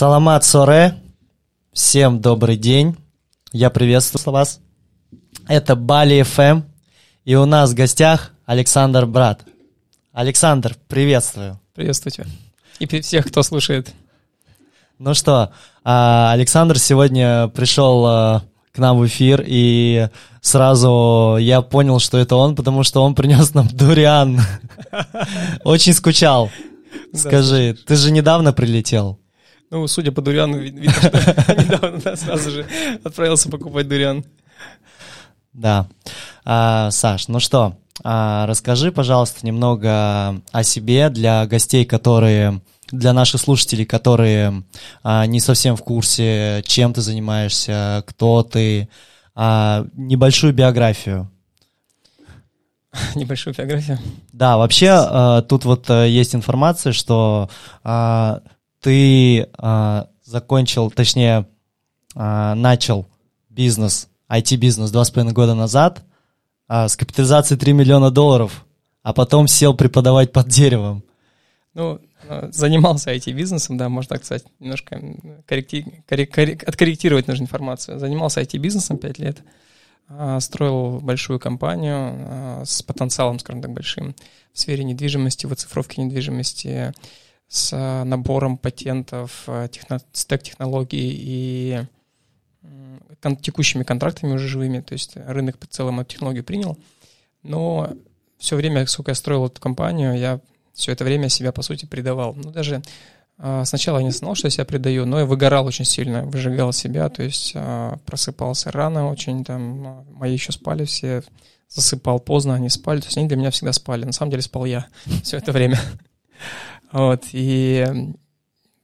Саламат Соре, всем добрый день, я приветствую вас. Это Бали ФМ, и у нас в гостях Александр Брат. Александр, приветствую. Приветствую. И всех, кто слушает. Ну что, а, Александр сегодня пришел а, к нам в эфир, и сразу я понял, что это он, потому что он принес нам дуриан. Очень скучал. Скажи, ты же недавно прилетел? Ну, судя по дуриану, видно, что недавно сразу же отправился покупать дуриан. Да. А, Саш, ну что, а, расскажи, пожалуйста, немного о себе для гостей, которые, для наших слушателей, которые а, не совсем в курсе, чем ты занимаешься, кто ты, а, небольшую биографию. Небольшую биографию? Да, вообще а, тут вот а, есть информация, что а, ты э, закончил, точнее, э, начал бизнес, IT-бизнес два с половиной года назад э, с капитализацией 3 миллиона долларов, а потом сел преподавать под деревом. Ну, занимался IT-бизнесом, да, можно так сказать, немножко корректи... коррек... Коррек... откорректировать нужную информацию. Занимался IT-бизнесом 5 лет, строил большую компанию с потенциалом, скажем так, большим в сфере недвижимости, в оцифровке недвижимости, с э, набором патентов, э, техно, стек-технологий и кон, текущими контрактами уже живыми, то есть рынок в целом эту технологию принял. Но все время, сколько я строил эту компанию, я все это время себя, по сути, предавал. Ну, даже э, сначала я не знал, что я себя предаю, но я выгорал очень сильно, выжигал себя, то есть просыпался рано очень, там, мои еще спали все, засыпал поздно, они спали, то есть они для меня всегда спали. На самом деле спал я все это время. Вот, и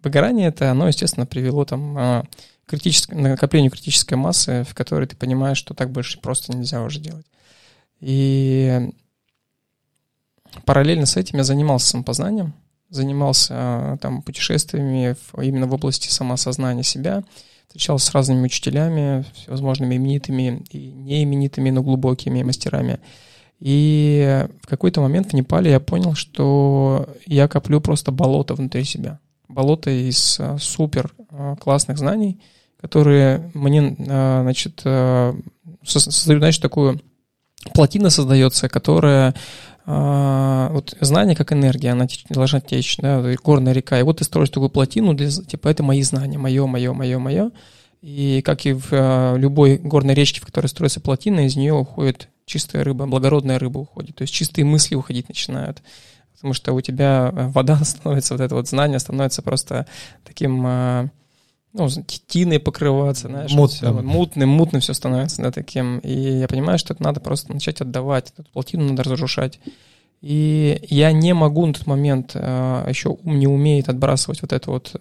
выгорание это, оно, естественно, привело там а, критическое, накоплению критической массы, в которой ты понимаешь, что так больше просто нельзя уже делать. И параллельно с этим я занимался самопознанием, занимался а, там путешествиями в, именно в области самоосознания себя, встречался с разными учителями, всевозможными именитыми и неименитыми, но глубокими мастерами. И в какой-то момент в Непале я понял, что я коплю просто болото внутри себя. Болото из а, супер а, классных знаний, которые мне, а, значит, создают, значит, такую плотина создается, которая вот знание как энергия, она должна течь, да, горная река. И вот ты строишь такую плотину, для, типа это мои знания, мое, мое, мое, мое. И как и в любой горной речке, в которой строится плотина, из нее уходит чистая рыба, благородная рыба уходит, то есть чистые мысли уходить начинают. Потому что у тебя э, вода становится, вот это вот знание становится просто таким, э, ну, тиной покрываться, знаешь. Мутным. Все, мутным, мутным все становится, да, таким. И я понимаю, что это надо просто начать отдавать, эту плотину надо разрушать. И я не могу на тот момент, э, еще ум не умеет отбрасывать вот это вот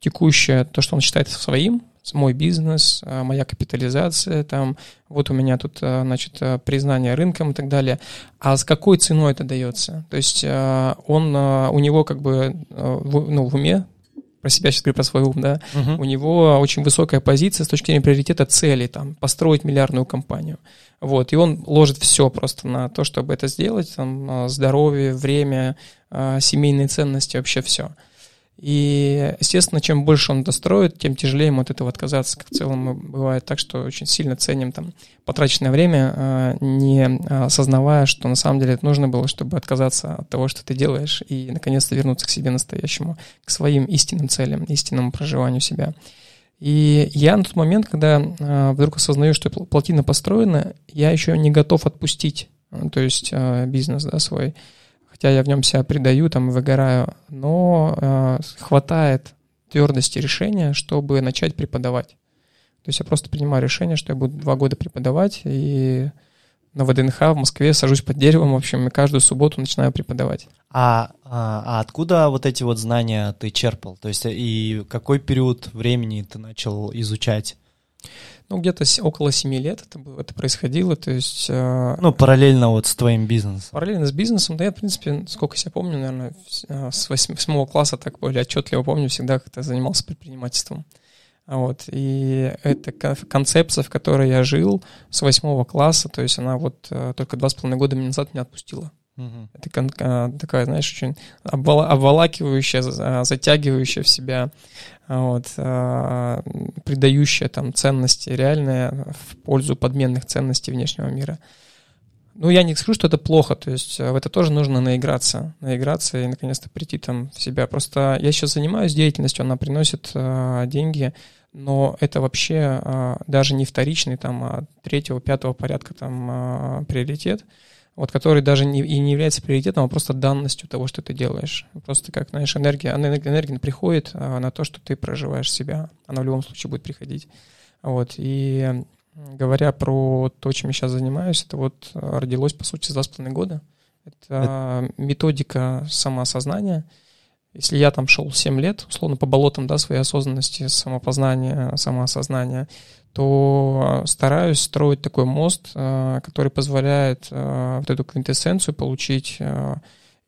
текущее, то, что он считает своим, мой бизнес, а, моя капитализация, там, вот у меня тут, а, значит, а, признание рынком и так далее. А с какой ценой это дается? То есть он, у него как бы, ну, в уме, про себя сейчас говорю про свой ум, да, uh-huh. у него очень высокая позиция с точки зрения приоритета цели, там, построить миллиардную компанию. Вот, и он ложит все просто на то, чтобы это сделать, там, здоровье, время, семейные ценности, вообще все. И, естественно, чем больше он достроит, тем тяжелее ему от этого отказаться. Как в целом бывает так, что очень сильно ценим там потраченное время, а, не осознавая, что на самом деле это нужно было, чтобы отказаться от того, что ты делаешь, и наконец-то вернуться к себе настоящему, к своим истинным целям, истинному проживанию себя. И я на тот момент, когда а, вдруг осознаю, что плотина построена, я еще не готов отпустить, то есть а, бизнес да, свой хотя я в нем себя предаю, там, выгораю, но э, хватает твердости решения, чтобы начать преподавать. То есть я просто принимаю решение, что я буду два года преподавать, и на ВДНХ в Москве сажусь под деревом, в общем, и каждую субботу начинаю преподавать. А, а, а откуда вот эти вот знания ты черпал? То есть и какой период времени ты начал изучать? Ну, где-то около семи лет это, это происходило, то есть... Э, ну, параллельно вот с твоим бизнесом. Параллельно с бизнесом, да, я, в принципе, сколько себя помню, наверное, э, с восьмого класса так более отчетливо помню, всегда как-то занимался предпринимательством. Вот, и эта концепция, в которой я жил с восьмого класса, то есть она вот э, только два с половиной года назад меня отпустила. Угу. Это такая, знаешь, очень обволакивающая, затягивающая в себя, вот, придающая там ценности реальные в пользу подменных ценностей внешнего мира. Ну, я не скажу, что это плохо, то есть в это тоже нужно наиграться, наиграться и наконец-то прийти там в себя. Просто я сейчас занимаюсь деятельностью, она приносит э, деньги, но это вообще э, даже не вторичный, там, а третьего, пятого порядка там э, приоритет, вот который даже не, и не является приоритетом, а просто данностью того, что ты делаешь. Просто как, знаешь, энергия, энергия приходит э, на то, что ты проживаешь себя, она в любом случае будет приходить. Вот, и говоря про то, чем я сейчас занимаюсь, это вот родилось, по сути, за два с половиной года. Это, это методика самоосознания — если я там шел 7 лет, условно, по болотам, да, своей осознанности, самопознания, самоосознания, то стараюсь строить такой мост, э, который позволяет э, вот эту квинтэссенцию получить э,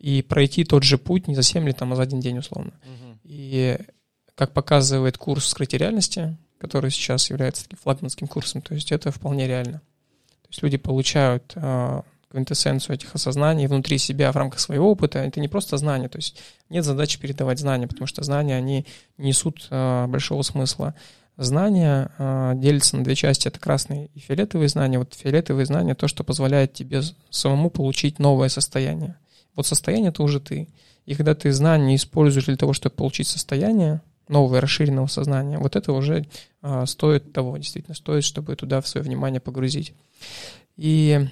и пройти тот же путь не за 7 лет, там, а за один день, условно. Угу. И как показывает курс скрытия реальности, который сейчас является таким флагманским курсом, то есть это вполне реально. То есть люди получают квинтэссенцию этих осознаний внутри себя в рамках своего опыта. Это не просто знания, то есть нет задачи передавать знания, потому что знания, они несут э, большого смысла. Знания э, делятся на две части, это красные и фиолетовые знания. Вот фиолетовые знания — то, что позволяет тебе самому получить новое состояние. Вот состояние — это уже ты. И когда ты знания используешь для того, чтобы получить состояние, нового расширенного сознания, вот это уже э, стоит того, действительно стоит, чтобы туда в свое внимание погрузить. И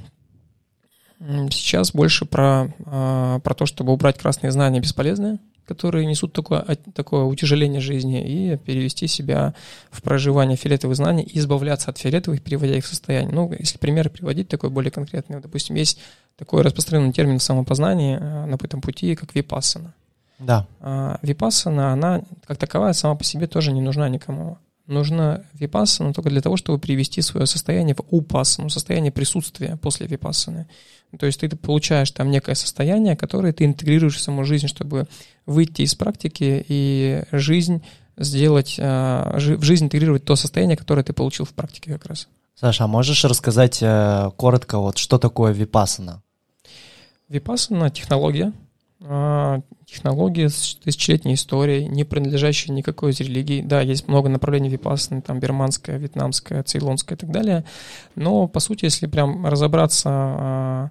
Сейчас больше про, а, про то, чтобы убрать красные знания бесполезные, которые несут такое, такое утяжеление жизни, и перевести себя в проживание фиолетовых знаний и избавляться от фиолетовых, переводя их в состояние. Ну, если примеры приводить такой более конкретный, допустим, есть такой распространенный термин в самопознании а, на этом пути, как випассана. Да. А, випассана, она как таковая сама по себе тоже не нужна никому нужно випассана только для того, чтобы привести свое состояние в упассану, состояние присутствия после випассаны. То есть ты получаешь там некое состояние, которое ты интегрируешь в саму жизнь, чтобы выйти из практики и жизнь сделать, а, в жизнь интегрировать то состояние, которое ты получил в практике как раз. Саша, а можешь рассказать э, коротко, вот что такое випассана? Випассана — технология, а, технологии с тысячелетней историей, не принадлежащие никакой из религий. Да, есть много направлений випассаны, там бирманская, вьетнамская, цейлонская и так далее. Но, по сути, если прям разобраться а,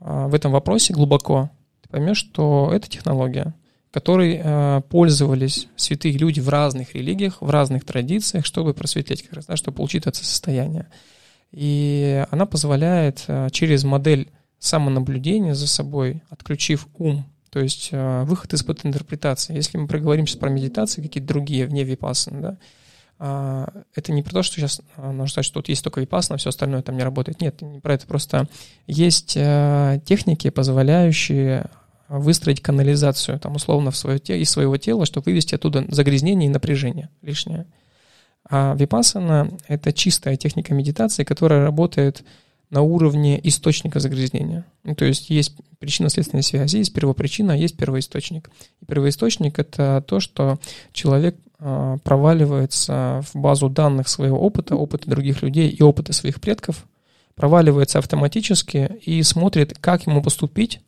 а, в этом вопросе глубоко, ты поймешь, что это технология, которой пользовались святые люди в разных религиях, в разных традициях, чтобы просветлять как раз, да, чтобы получить это состояние. И она позволяет через модель самонаблюдения за собой, отключив ум то есть э, выход из-под интерпретации. Если мы проговорим сейчас про медитации, какие-то другие вне випассаны, да, а, это не про то, что сейчас а, нужно сказать, что вот есть только випассана, все остальное там не работает. Нет, не про это. Просто есть техники, позволяющие выстроить канализацию, там, условно, в свое из своего тела, чтобы вывести оттуда загрязнение и напряжение лишнее. А випассана — это чистая техника медитации, которая работает на уровне источника загрязнения. Ну, то есть есть причинно-следственная связь, есть первопричина, а есть первоисточник. И первоисточник — это то, что человек а, проваливается в базу данных своего опыта, опыта других людей и опыта своих предков, проваливается автоматически и смотрит, как ему поступить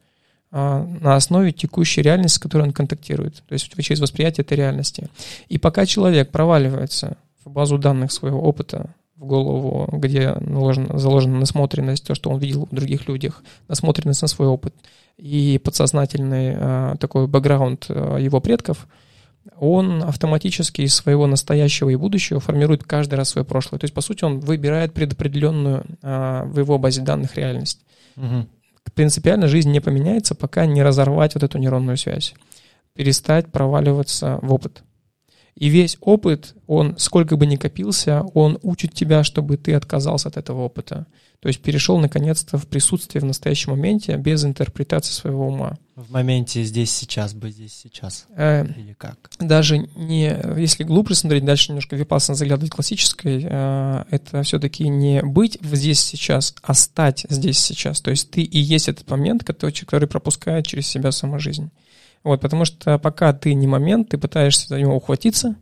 а, на основе текущей реальности, с которой он контактирует, то есть через восприятие этой реальности. И пока человек проваливается в базу данных своего опыта, в голову, где наложена, заложена насмотренность, то, что он видел в других людях, насмотренность на свой опыт и подсознательный э, такой бэкграунд э, его предков, он автоматически из своего настоящего и будущего формирует каждый раз свое прошлое. То есть, по сути, он выбирает предопределенную э, в его базе данных реальность. Угу. Принципиально жизнь не поменяется, пока не разорвать вот эту нейронную связь, перестать проваливаться в опыт. И весь опыт, он сколько бы ни копился, он учит тебя, чтобы ты отказался от этого опыта. То есть перешел наконец-то в присутствие в настоящем моменте без интерпретации своего ума. В моменте здесь сейчас, быть здесь сейчас. Э, Или как? Даже не, если глубже смотреть, дальше немножко випасно заглядывать классической, э, это все-таки не быть здесь сейчас, а стать здесь сейчас. То есть ты и есть этот момент, который, который пропускает через себя сама жизнь. Вот, потому что пока ты не момент, ты пытаешься за него ухватиться,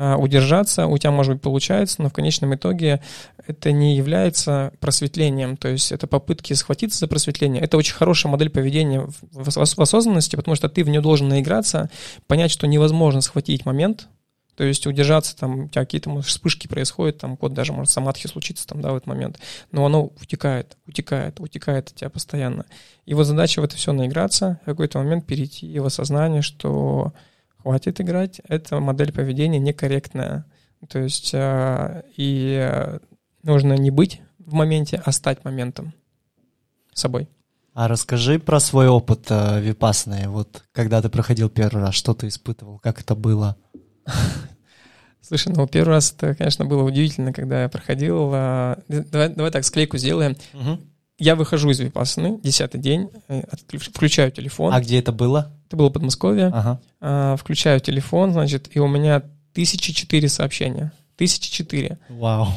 а, удержаться, у тебя, может быть, получается, но в конечном итоге это не является просветлением, то есть это попытки схватиться за просветление. Это очень хорошая модель поведения в осознанности, потому что ты в нее должен наиграться, понять, что невозможно схватить момент, то есть удержаться, там, у тебя какие-то может, вспышки происходят, там, код даже может самадхи случиться там, да, в этот момент, но оно утекает, утекает, утекает от тебя постоянно. И вот задача в это все наиграться, в какой-то момент перейти в осознание, что хватит играть, эта модель поведения некорректная. То есть э, и нужно не быть в моменте, а стать моментом собой. А расскажи про свой опыт э, випасны. Вот когда ты проходил первый раз, что ты испытывал, как это было? Слушай, ну первый раз это, конечно, было удивительно, когда я проходил. Э, давай, давай так, склейку сделаем. Угу. Я выхожу из випасны, десятый день, э, включаю телефон. А где это было? Это было Подмосковье. Ага. А, включаю телефон, значит, и у меня тысячи четыре сообщения. Тысячи четыре. Вау.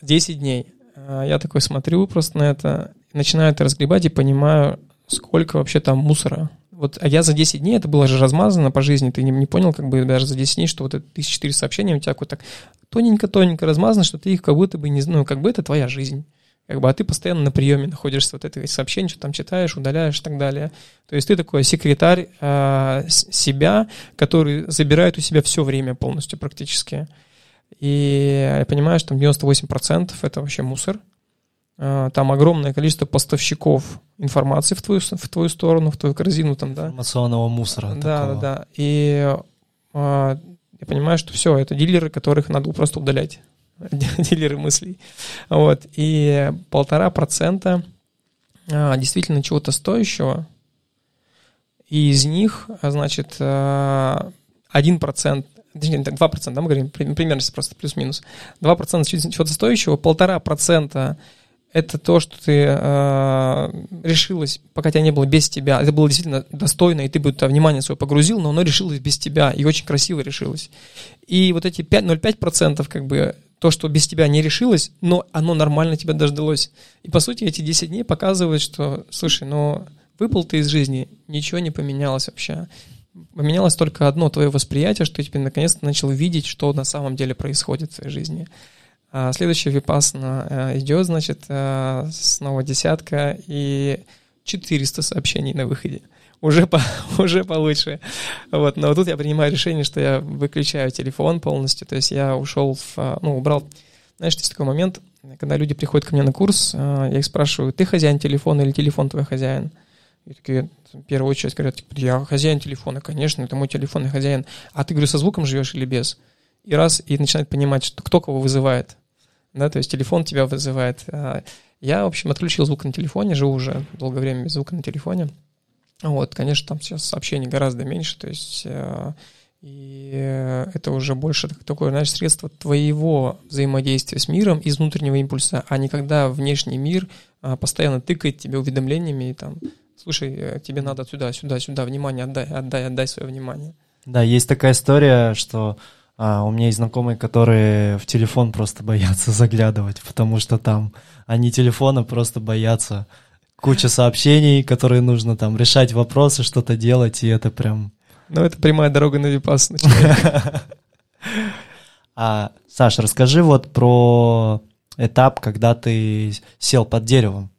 Десять дней. А, я такой смотрю просто на это, начинаю это разгребать и понимаю, сколько вообще там мусора. Вот, а я за 10 дней, это было же размазано по жизни, ты не, не понял, как бы даже за 10 дней, что вот это 1004 сообщения у тебя вот так тоненько-тоненько размазано, что ты их как будто бы не ну, как бы это твоя жизнь как бы, а ты постоянно на приеме находишься, вот это сообщение, что там читаешь, удаляешь и так далее. То есть ты такой секретарь э, себя, который забирает у себя все время полностью практически. И я понимаю, что там 98% это вообще мусор. Э, там огромное количество поставщиков информации в твою, в твою сторону, в твою корзину. Там, да. Информационного мусора. Да, такого. да, да. И э, я понимаю, что все, это дилеры, которых надо просто удалять. дилеры мыслей. Вот. И полтора процента а, действительно чего-то стоящего, и из них, а, значит, а, один процент, точнее, два процента, да, мы говорим, примерно просто плюс-минус, два процента чего-то стоящего, полтора процента это то, что ты э, решилась, пока тебя не было без тебя. Это было действительно достойно, и ты бы туда внимание свое погрузил, но оно решилось без тебя, и очень красиво решилось. И вот эти 0,5% как бы то, что без тебя не решилось, но оно нормально тебя дождалось. И по сути эти 10 дней показывают, что, слушай, ну выпал ты из жизни, ничего не поменялось вообще. Поменялось только одно, твое восприятие, что ты теперь наконец-то начал видеть, что на самом деле происходит в твоей жизни. А следующий випасна э, идет, значит, э, снова десятка и 400 сообщений на выходе. Уже, по, уже получше. Вот, но тут я принимаю решение, что я выключаю телефон полностью, то есть я ушел в, э, ну, убрал, знаешь, есть такой момент, когда люди приходят ко мне на курс, я их спрашиваю, ты хозяин телефона или телефон твой хозяин? И такие, в первую очередь говорят, типа, я хозяин телефона, конечно, это мой телефонный хозяин. А ты, говорю, со звуком живешь или без? И раз, и начинает понимать, что кто кого вызывает да, то есть телефон тебя вызывает. А, я, в общем, отключил звук на телефоне, живу уже долгое время без звука на телефоне. Вот, конечно, там сейчас сообщений гораздо меньше, то есть э, и это уже больше такое, знаешь, средство твоего взаимодействия с миром из внутреннего импульса, а не когда внешний мир а, постоянно тыкает тебе уведомлениями и там, слушай, э, тебе надо сюда, сюда, сюда, внимание отдай, отдай, отдай свое внимание. Да, есть такая история, что а, у меня есть знакомые, которые в телефон просто боятся заглядывать, потому что там они телефона просто боятся. Куча сообщений, которые нужно там решать вопросы, что-то делать, и это прям... Ну, это прямая дорога на випас. А, Саш, расскажи вот про этап, когда ты сел под деревом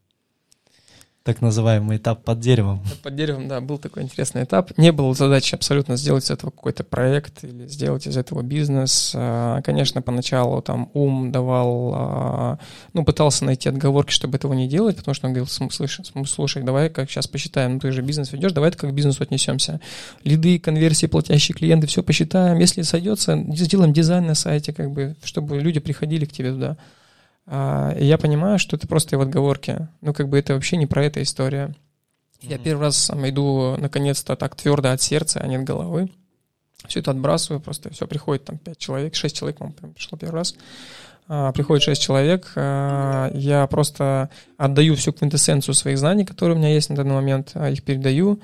так называемый этап под деревом. Под деревом, да, был такой интересный этап. Не было задачи абсолютно сделать из этого какой-то проект или сделать из этого бизнес. А, конечно, поначалу там ум давал, а, ну, пытался найти отговорки, чтобы этого не делать, потому что он говорил, слушай, слушай давай как сейчас посчитаем, ну, ты же бизнес ведешь, давай как к бизнесу отнесемся. Лиды, конверсии, платящие клиенты, все посчитаем. Если сойдется, сделаем дизайн на сайте, как бы, чтобы люди приходили к тебе туда. А, и я понимаю, что это просто его отговорки. Ну, как бы это вообще не про эту историю. Mm-hmm. Я первый раз сам иду, наконец-то, так твердо от сердца, а не от головы. Все это отбрасываю, просто все, приходит там пять человек, шесть человек, по-моему, пришло первый раз. А, приходит шесть человек, а, я просто отдаю всю квинтэссенцию своих знаний, которые у меня есть на данный момент, их передаю,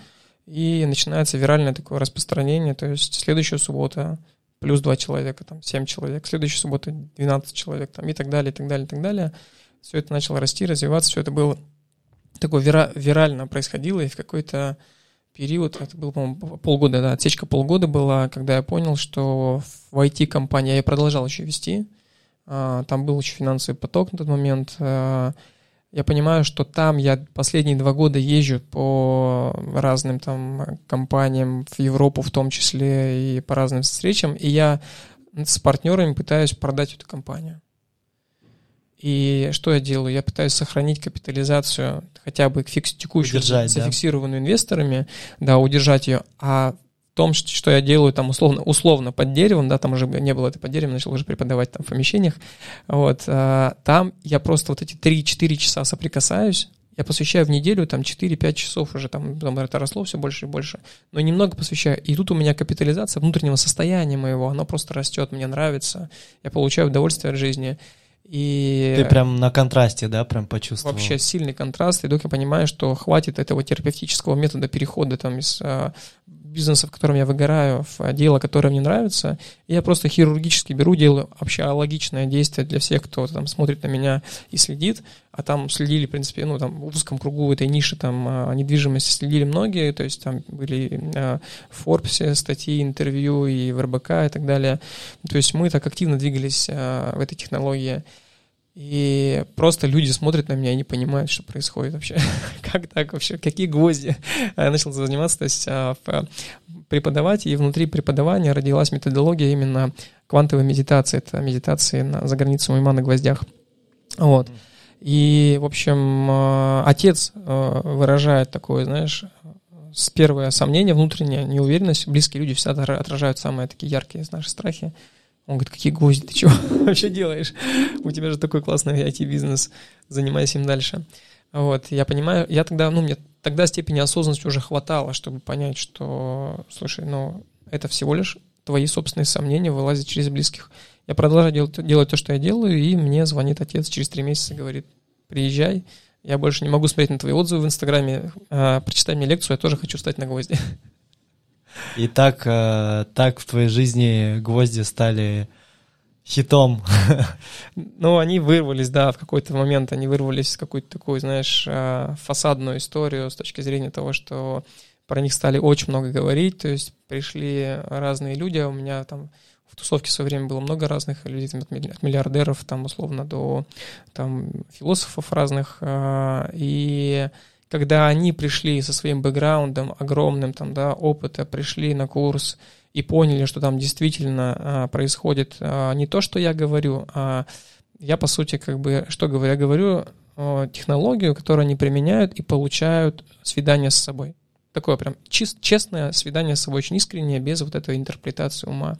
и начинается виральное такое распространение, то есть следующая суббота, плюс 2 человека, там 7 человек, следующей субботы 12 человек, там, и так далее, и так далее, и так далее. Все это начало расти, развиваться, все это было такое вира, вирально происходило, и в какой-то период, это был, по-моему, полгода, да, отсечка полгода была, когда я понял, что в IT-компании я продолжал еще вести, а, там был еще финансовый поток на тот момент, а, я понимаю, что там я последние два года езжу по разным там компаниям в Европу в том числе и по разным встречам, и я с партнерами пытаюсь продать эту компанию. И что я делаю? Я пытаюсь сохранить капитализацию хотя бы фикс, текущую, удержать, зафиксированную да? инвесторами, да, удержать ее, а том, что я делаю там условно, условно под деревом, да, там уже не было это под деревом, начал уже преподавать там в помещениях, вот, а, там я просто вот эти 3-4 часа соприкасаюсь, я посвящаю в неделю там 4-5 часов уже, там, там это росло все больше и больше, но немного посвящаю. И тут у меня капитализация внутреннего состояния моего, оно просто растет, мне нравится, я получаю удовольствие от жизни. И Ты прям на контрасте, да, прям почувствовал? Вообще сильный контраст, и вдруг я понимаю, что хватит этого терапевтического метода перехода там из а, бизнеса, в котором я выгораю, в дело, которое мне нравится, я просто хирургически беру, делаю общеологичное действие для всех, кто там смотрит на меня и следит, а там следили, в принципе, ну, там, в узком кругу этой ниши там а, недвижимости следили многие, то есть там были а, в Forbes статьи, интервью и в РБК и так далее. То есть мы так активно двигались а, в этой технологии. И просто люди смотрят на меня и не понимают, что происходит вообще. как так вообще? Какие гвозди? Я начал заниматься, то есть преподавать, и внутри преподавания родилась методология именно квантовой медитации. Это медитации на, за границей ума на гвоздях. Вот. И, в общем, э, отец э, выражает такое, знаешь, с первое сомнение, внутренняя неуверенность. Близкие люди всегда отражают самые такие яркие наши страхи. Он говорит, какие гвозди, ты чего вообще делаешь? У тебя же такой классный IT-бизнес, занимайся им дальше. Вот, я понимаю, я тогда, ну, мне тогда степени осознанности уже хватало, чтобы понять, что, слушай, ну, это всего лишь твои собственные сомнения вылазят через близких. Я продолжаю делать, делать то, что я делаю, и мне звонит отец через три месяца, говорит, приезжай, я больше не могу смотреть на твои отзывы в Инстаграме, а, прочитай мне лекцию, я тоже хочу стать на гвозди. И так, э, так в твоей жизни гвозди стали хитом. Ну, они вырвались, да, в какой-то момент они вырвались в какую-то такую, знаешь, э, фасадную историю с точки зрения того, что про них стали очень много говорить, то есть пришли разные люди, у меня там в тусовке в свое время было много разных людей, там, от миллиардеров, там, условно, до там, философов разных, э, и когда они пришли со своим бэкграундом огромным, там, да, опыта, пришли на курс и поняли, что там действительно а, происходит а, не то, что я говорю, а я, по сути, как бы, что говорю? Я говорю а, технологию, которую они применяют и получают свидание с собой. Такое прям чист, честное свидание с собой, очень искреннее, без вот этой интерпретации ума.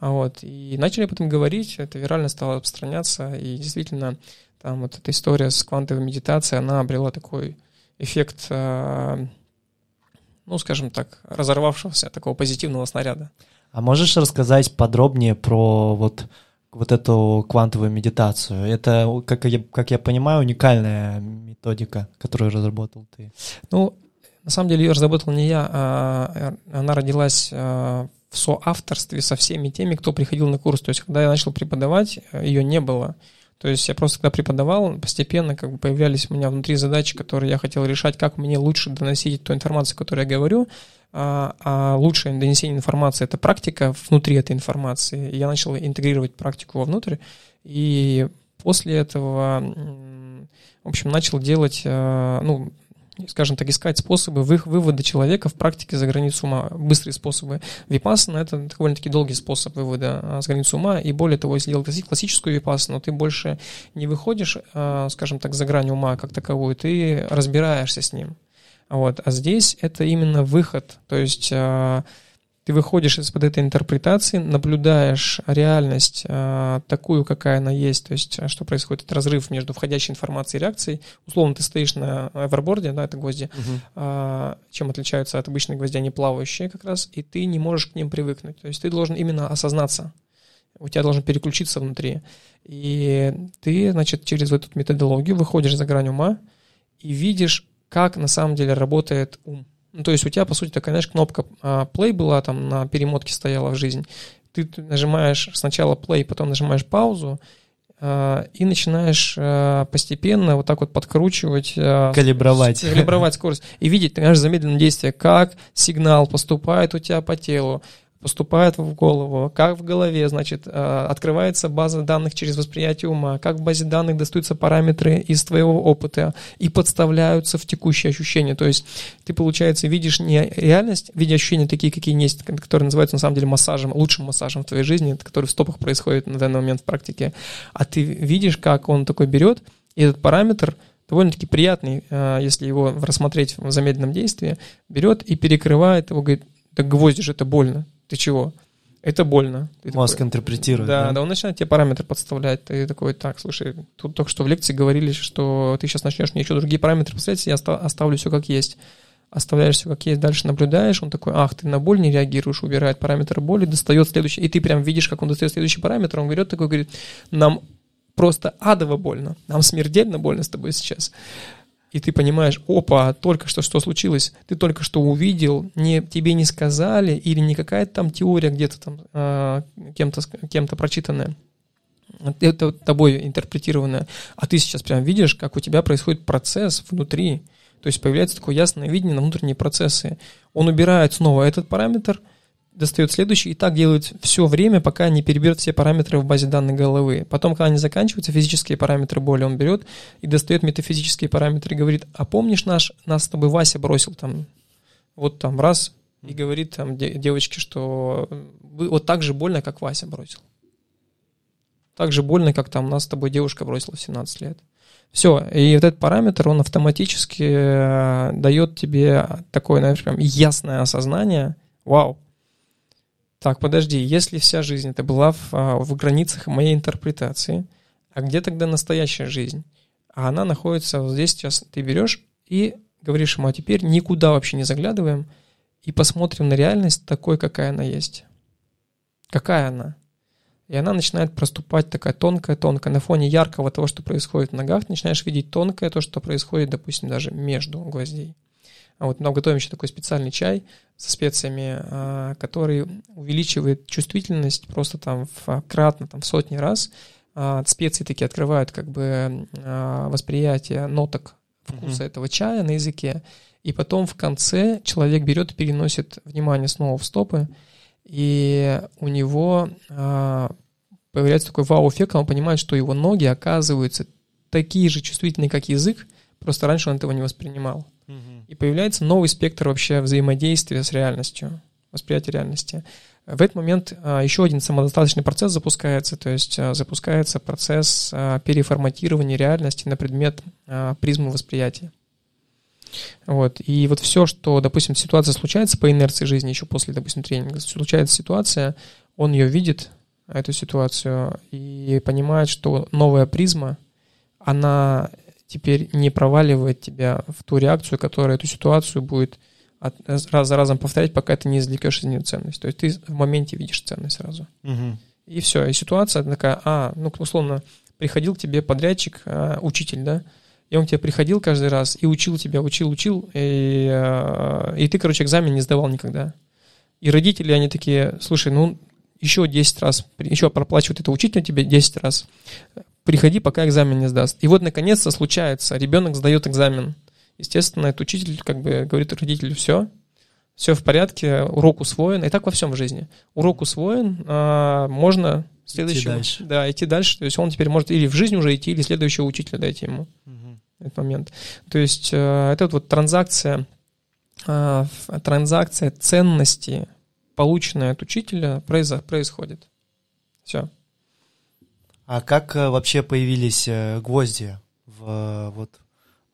Вот. И начали об этом говорить, это вирально стало распространяться, и действительно там вот эта история с квантовой медитацией, она обрела такой эффект, э, ну, скажем так, разорвавшегося такого позитивного снаряда. А можешь рассказать подробнее про вот, вот эту квантовую медитацию? Это, как я, как я понимаю, уникальная методика, которую разработал ты. Ну, на самом деле ее разработал не я, а она родилась э, в соавторстве со всеми теми, кто приходил на курс. То есть, когда я начал преподавать, ее не было. То есть я просто когда преподавал, постепенно как бы появлялись у меня внутри задачи, которые я хотел решать, как мне лучше доносить ту информацию, которую я говорю, а, а лучшее донесение информации — это практика внутри этой информации. Я начал интегрировать практику вовнутрь, и после этого, в общем, начал делать, а, ну, скажем так, искать способы вывода человека в практике за границу ума. Быстрые способы. Випассана — это довольно-таки долгий способ вывода а, с границы ума. И более того, если делать классическую випассану, ты больше не выходишь, а, скажем так, за грань ума как таковую, ты разбираешься с ним. Вот. А здесь это именно выход. То есть а, ты выходишь из-под этой интерпретации, наблюдаешь реальность э, такую, какая она есть, то есть что происходит, этот разрыв между входящей информацией и реакцией. Условно, ты стоишь на эверборде, да, это гвозди, угу. э, чем отличаются от обычных гвоздей, они плавающие как раз, и ты не можешь к ним привыкнуть. То есть ты должен именно осознаться, у тебя должен переключиться внутри. И ты, значит, через эту методологию выходишь за грань ума и видишь, как на самом деле работает ум. Ну, то есть у тебя, по сути, такая, знаешь, кнопка а, play была там на перемотке стояла в жизнь. Ты нажимаешь сначала play, потом нажимаешь паузу, э, и начинаешь э, постепенно вот так вот подкручивать. Калибровать. Калибровать скорость. И видеть, ты знаешь, замедленное действие, как сигнал поступает у тебя по телу, поступает в голову, как в голове, значит, э, открывается база данных через восприятие ума, как в базе данных достаются параметры из твоего опыта и подставляются в текущие ощущения. То есть ты, получается, видишь не реальность, видя ощущения такие, какие есть, которые называются на самом деле массажем, лучшим массажем в твоей жизни, который в стопах происходит на данный момент в практике, а ты видишь, как он такой берет, и этот параметр довольно-таки приятный, э, если его рассмотреть в замедленном действии, берет и перекрывает его, говорит, да гвозди же это больно ты чего? Это больно. Ты Мозг такой, интерпретирует. Да, да, да, он начинает тебе параметры подставлять. Ты такой, так, слушай, тут только что в лекции говорили, что ты сейчас начнешь мне еще другие параметры поставить, я оставлю все как есть. Оставляешь все как есть, дальше наблюдаешь, он такой, ах, ты на боль не реагируешь, убирает параметр боли, достает следующий, и ты прям видишь, как он достает следующий параметр, он берет такой, говорит, нам просто адово больно, нам смертельно больно с тобой сейчас и ты понимаешь, опа, только что что случилось, ты только что увидел, не, тебе не сказали, или не какая-то там теория где-то там э, кем-то, кем-то прочитанная, это тобой интерпретированная, а ты сейчас прям видишь, как у тебя происходит процесс внутри, то есть появляется такое ясное видение на внутренние процессы. Он убирает снова этот параметр – достает следующий, и так делают все время, пока не переберет все параметры в базе данных головы. Потом, когда они заканчиваются, физические параметры боли он берет и достает метафизические параметры и говорит, а помнишь наш, нас с тобой Вася бросил там, вот там раз, и говорит там девочке, что вот так же больно, как Вася бросил. Так же больно, как там нас с тобой девушка бросила в 17 лет. Все, и вот этот параметр, он автоматически э, дает тебе такое, наверное, прям ясное осознание, вау, так, подожди, если вся жизнь это была в, а, в границах моей интерпретации, а где тогда настоящая жизнь? А она находится вот здесь сейчас. Ты берешь и говоришь ему, а теперь никуда вообще не заглядываем и посмотрим на реальность такой, какая она есть. Какая она? И она начинает проступать такая тонкая-тонкая. На фоне яркого того, что происходит в ногах, начинаешь видеть тонкое то, что происходит, допустим, даже между гвоздей. А вот мы готовим еще такой специальный чай со специями, а, который увеличивает чувствительность просто там в кратно, там в сотни раз. А, специи такие открывают как бы а, восприятие ноток вкуса mm-hmm. этого чая на языке. И потом в конце человек берет и переносит внимание снова в стопы, и у него появляется такой вау-эффект, он понимает, что его ноги оказываются такие же чувствительные, как язык, просто раньше он этого не воспринимал. И появляется новый спектр вообще взаимодействия с реальностью, восприятия реальности. В этот момент а, еще один самодостаточный процесс запускается, то есть а, запускается процесс а, переформатирования реальности на предмет призмы восприятия. Вот. И вот все, что, допустим, ситуация случается по инерции жизни еще после, допустим, тренинга, случается ситуация, он ее видит, эту ситуацию, и понимает, что новая призма, она теперь не проваливает тебя в ту реакцию, которая эту ситуацию будет от, раз за разом повторять, пока ты не извлекешь из нее ценность. То есть ты в моменте видишь ценность сразу. Угу. И все. И ситуация такая, а, ну, условно, приходил к тебе подрядчик, а, учитель, да, и он к тебе приходил каждый раз и учил тебя, учил, учил, и, а, и ты, короче, экзамен не сдавал никогда. И родители, они такие, слушай, ну, еще 10 раз, еще проплачивают это учитель тебе 10 раз приходи, пока экзамен не сдаст. И вот, наконец-то, случается, ребенок сдает экзамен. Естественно, этот учитель как бы говорит родителю, все, все в порядке, урок усвоен. И так во всем в жизни. Урок усвоен, а, можно следующего, идти дальше. Да, идти дальше. То есть он теперь может или в жизнь уже идти, или следующего учителя дать ему угу. этот момент. То есть э, это вот транзакция, э, транзакция ценности, полученная от учителя, происходит. Все. А как э, вообще появились э, гвозди в, вот,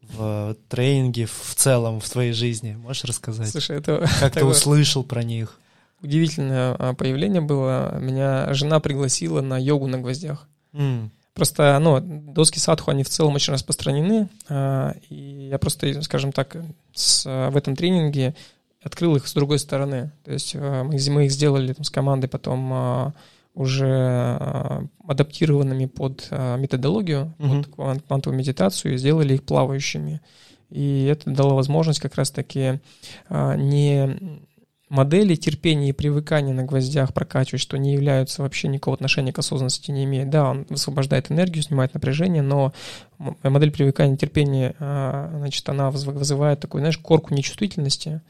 в тренинге, в целом, в твоей жизни? Можешь рассказать? Слушай, это... Как ты услышал про них? Удивительное а, появление было. Меня жена пригласила на йогу на гвоздях. Mm. Просто, ну, доски садху, они в целом очень распространены. А, и я просто, скажем так, с, в этом тренинге открыл их с другой стороны. То есть мы, мы их сделали там, с командой потом уже а, адаптированными под а, методологию, mm-hmm. под квантовую медитацию, и сделали их плавающими. И это дало возможность как раз-таки а, не, модели терпения и привыкания на гвоздях прокачивать, что не являются вообще никакого отношения к осознанности не имеет. Да, он высвобождает энергию, снимает напряжение, но модель привыкания и терпения, значит, она вызывает такую, знаешь, корку нечувствительности.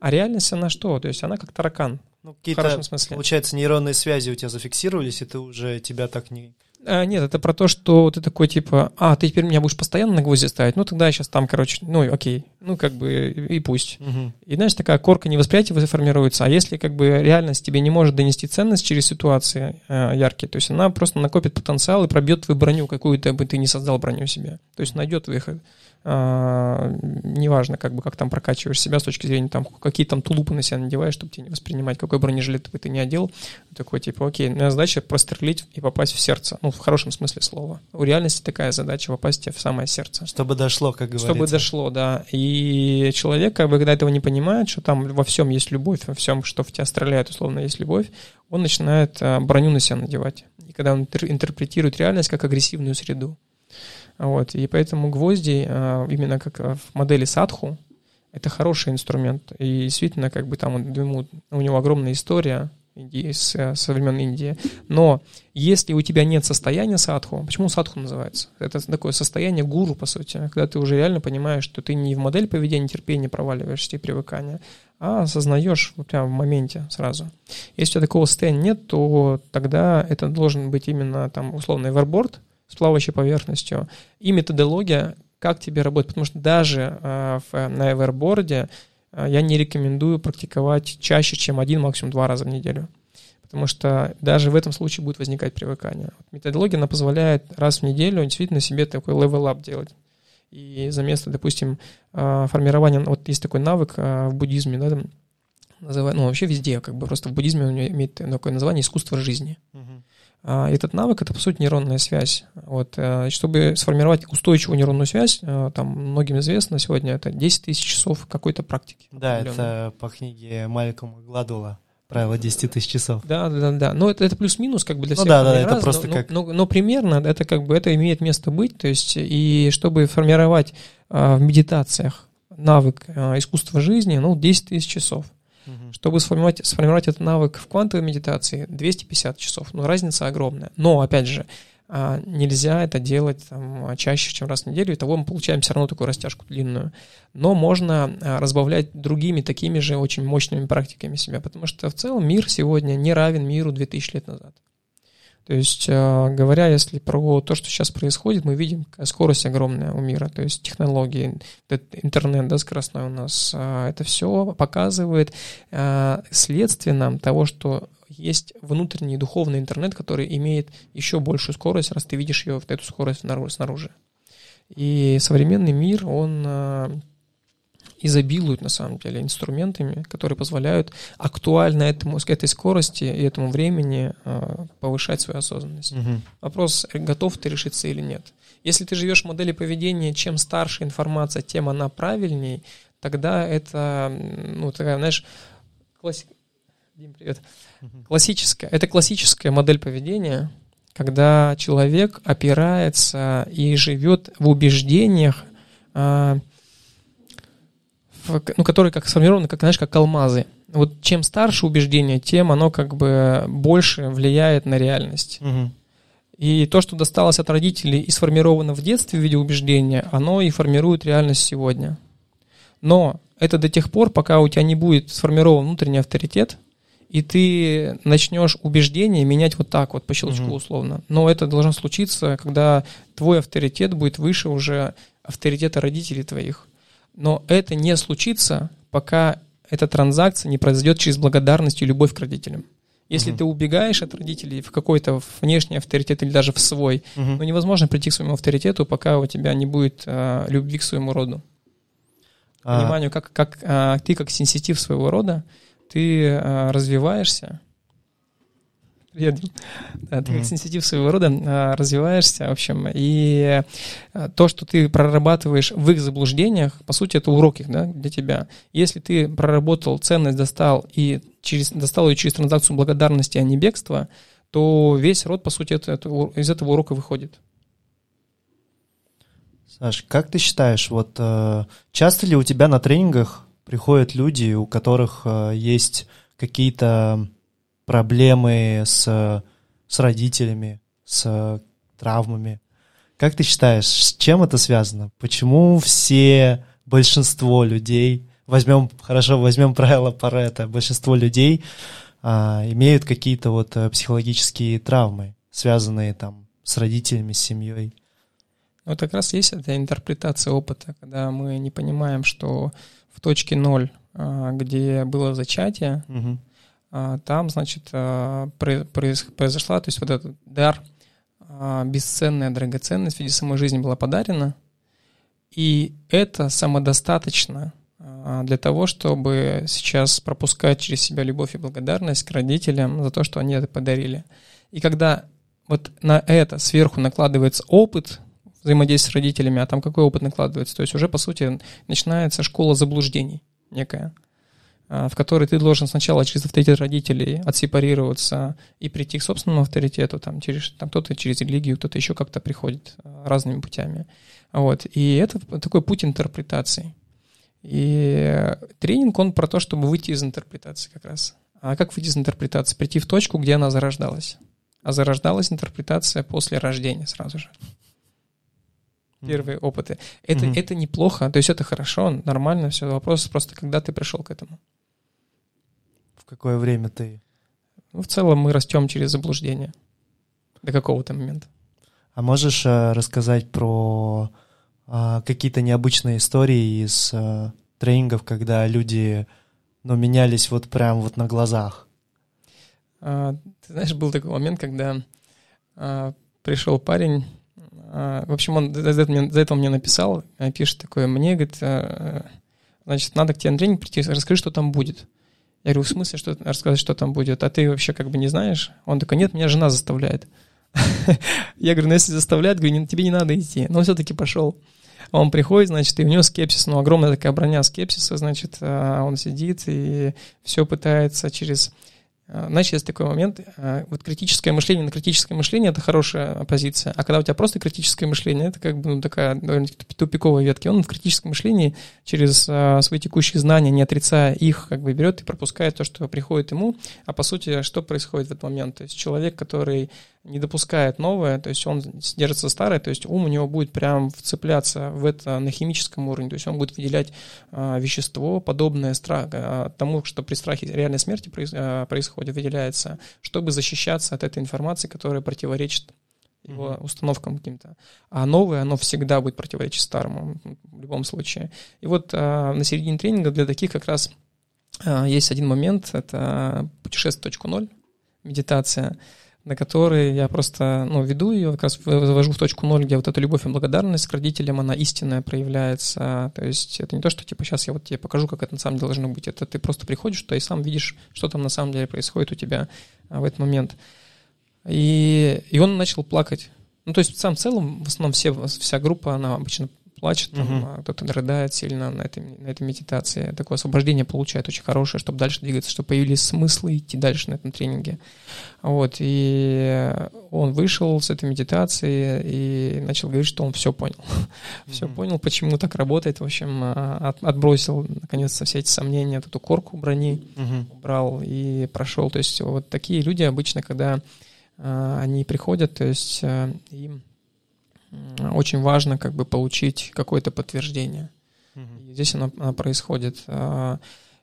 А реальность она что? То есть она как таракан. Ну, какие-то, получается, нейронные связи у тебя зафиксировались, и ты уже тебя так не а, нет, это про то, что ты такой типа, а, ты теперь меня будешь постоянно на гвозди ставить, ну тогда я сейчас там, короче, ну окей, ну как бы и пусть. Угу. И знаешь, такая корка невосприятия формируется, а если как бы реальность тебе не может донести ценность через ситуации э, яркие, то есть она просто накопит потенциал и пробьет твою броню, какую-то бы ты не создал броню себе, то есть найдет выход. А, неважно, как бы, как там прокачиваешь себя с точки зрения, там, какие там тулупы на себя надеваешь, чтобы тебе не воспринимать, какой бронежилет бы ты не одел. Такой, типа, окей, моя задача прострелить и попасть в сердце. Ну, в хорошем смысле слова. У реальности такая задача попасть тебе в самое сердце. Чтобы дошло, как говорится. Чтобы дошло, да. И человек, как бы, когда этого не понимает, что там во всем есть любовь, во всем, что в тебя стреляет, условно, есть любовь, он начинает а, броню на себя надевать. И когда он интерпретирует реальность как агрессивную среду. Вот, и поэтому гвозди, а, именно как в модели садху, это хороший инструмент. И действительно, как бы там ему, у него огромная история Индии, с, со времен Индии. Но если у тебя нет состояния садху, почему садху называется? Это такое состояние гуру, по сути, когда ты уже реально понимаешь, что ты не в модель поведения терпения проваливаешься и привыкания, а осознаешь вот прямо в моменте сразу. Если у тебя такого состояния нет, то тогда это должен быть именно там условный верборд, с плавающей поверхностью, и методология, как тебе работать, потому что даже э, в, на Everboard э, я не рекомендую практиковать чаще, чем один, максимум два раза в неделю. Потому что даже в этом случае будет возникать привыкание. Методология, она позволяет раз в неделю действительно себе такой up делать. И за место, допустим, э, формирования, вот есть такой навык в буддизме, да, там, называют, ну вообще везде, как бы просто в буддизме он имеет такое название искусство жизни. Uh-huh. А, этот навык — это, по сути, нейронная связь. Вот, э, чтобы сформировать устойчивую нейронную связь, э, там многим известно сегодня, это 10 тысяч часов какой-то практики. Да, это по книге Малькома Гладула. Правило 10 тысяч часов. Да, да, да. Но это, это плюс-минус как бы для ну всех. Ну, да, да, это раз, просто но, как... Но, но, но примерно это как бы это имеет место быть. То есть и чтобы формировать а, в медитациях навык а, искусства жизни, ну, 10 тысяч часов. Угу. Чтобы сформировать, сформировать этот навык в квантовой медитации, 250 часов. Ну, разница огромная. Но, опять же, а, нельзя это делать там, чаще, чем раз в неделю, и того мы получаем все равно такую растяжку длинную. Но можно а, разбавлять другими такими же очень мощными практиками себя, потому что в целом мир сегодня не равен миру 2000 лет назад. То есть, э, говоря, если про то, что сейчас происходит, мы видим скорость огромная у мира, то есть технологии, интернет, да, скоростной у нас, э, это все показывает э, следствие нам того, что есть внутренний духовный интернет, который имеет еще большую скорость, раз ты видишь ее, эту скорость снаружи. И современный мир, он изобилуют на самом деле инструментами, которые позволяют актуально этому, этой скорости и этому времени э, повышать свою осознанность. Угу. Вопрос, готов ты решиться или нет. Если ты живешь в модели поведения, чем старше информация, тем она правильней, тогда это, ну, такая, знаешь, классик... Дим, привет. Угу. Классическая, это классическая модель поведения, когда человек опирается и живет в убеждениях, э, ну, которые как сформированы, как, знаешь, как алмазы. Вот чем старше убеждение, тем оно как бы больше влияет на реальность. Угу. И то, что досталось от родителей и сформировано в детстве в виде убеждения, оно и формирует реальность сегодня. Но это до тех пор, пока у тебя не будет сформирован внутренний авторитет, и ты начнешь убеждение менять вот так вот, по щелчку угу. условно. Но это должно случиться, когда твой авторитет будет выше уже авторитета родителей твоих. Но это не случится, пока эта транзакция не произойдет через благодарность и любовь к родителям. Если угу. ты убегаешь от родителей в какой-то внешний авторитет или даже в свой, угу. ну невозможно прийти к своему авторитету, пока у тебя не будет а, любви к своему роду. А... Пониманию, как, как а, ты как сенситив своего рода, ты а, развиваешься, Привет, Да, ты mm-hmm. как сенситив своего рода а, развиваешься, в общем, и а, то, что ты прорабатываешь в их заблуждениях, по сути, это уроки да, для тебя. Если ты проработал ценность, достал и через, достал ее через транзакцию благодарности, а не бегства, то весь род, по сути, это, это, из этого урока выходит. Саш, как ты считаешь, вот э, часто ли у тебя на тренингах приходят люди, у которых э, есть какие-то проблемы с, с родителями, с травмами. Как ты считаешь, с чем это связано? Почему все, большинство людей, возьмем, хорошо, возьмем правило Паретта, большинство людей а, имеют какие-то вот э, психологические травмы, связанные там с родителями, с семьей? Вот как раз есть эта интерпретация опыта, когда мы не понимаем, что в точке ноль, а, где было зачатие, угу. Там, значит, а, произошла, то есть вот этот дар, бесценная драгоценность в виде самой жизни была подарена, и это самодостаточно для того, чтобы сейчас пропускать через себя любовь и благодарность к родителям за то, что они это подарили. И когда вот на это сверху накладывается опыт, взаимодействие с родителями, а там какой опыт накладывается. То есть уже, по сути, начинается школа заблуждений некая, а, в которой ты должен сначала через авторитет родителей отсепарироваться и прийти к собственному авторитету, там, через, там кто-то через религию, кто-то еще как-то приходит а, разными путями. Вот. И это такой путь интерпретации. И тренинг, он про то, чтобы выйти из интерпретации как раз. А как выйти из интерпретации? Прийти в точку, где она зарождалась. А зарождалась интерпретация после рождения сразу же первые опыты. Это, mm-hmm. это неплохо, то есть это хорошо, нормально, все. Вопрос просто, когда ты пришел к этому. Какое время ты? Ну, в целом мы растем через заблуждение до какого-то момента. А можешь э, рассказать про э, какие-то необычные истории из э, тренингов, когда люди ну, менялись вот прям вот на глазах? А, ты знаешь, был такой момент, когда а, пришел парень а, в общем, он за это, мне, за это он мне написал, э, пишет такое, мне, говорит, э, значит, надо к тебе на тренинг прийти, расскажи, что там будет. Я говорю, в смысле, что рассказать, что там будет? А ты вообще как бы не знаешь? Он такой, нет, меня жена заставляет. Я говорю, ну если заставляет, говорю, тебе не надо идти. Но он все-таки пошел. Он приходит, значит, и у него скепсис, ну, огромная такая броня скепсиса, значит, а он сидит и все пытается через знаешь, есть такой момент, а, вот критическое мышление на критическое мышление — это хорошая позиция, а когда у тебя просто критическое мышление, это как бы ну, такая довольно-таки тупиковая ветка. Он в критическом мышлении через а, свои текущие знания, не отрицая их, как бы берет и пропускает то, что приходит ему, а по сути, что происходит в этот момент? То есть человек, который не допускает новое, то есть он держится старое, то есть ум у него будет прям вцепляться в это на химическом уровне, то есть он будет выделять а, вещество, подобное страх, а, тому, что при страхе реальной смерти проис, а, происходит, выделяется, чтобы защищаться от этой информации, которая противоречит его mm-hmm. установкам каким-то. А новое, оно всегда будет противоречить старому в любом случае. И вот а, на середине тренинга для таких как раз а, есть один момент, это путешествие точку ноль, медитация, на которой я просто ну, веду ее, как раз завожу в точку ноль, где вот эта любовь и благодарность к родителям, она истинная проявляется. То есть это не то, что типа сейчас я вот тебе покажу, как это на самом деле должно быть. Это ты просто приходишь туда и сам видишь, что там на самом деле происходит у тебя а, в этот момент. И, и он начал плакать. Ну, то есть, в целом, в основном все, вся группа, она обычно плачет, там, uh-huh. кто-то рыдает сильно на этой, на этой медитации. Такое освобождение получает очень хорошее, чтобы дальше двигаться, чтобы появились смыслы идти дальше на этом тренинге. Вот, и он вышел с этой медитации и начал говорить, что он все понял. Все понял, почему так работает. В общем, а, от, отбросил, наконец-то, все эти сомнения, эту корку брони убрал и прошел. То есть вот такие люди обычно, когда а, они приходят, то есть а, им очень важно как бы получить какое-то подтверждение. И здесь оно, оно происходит. А,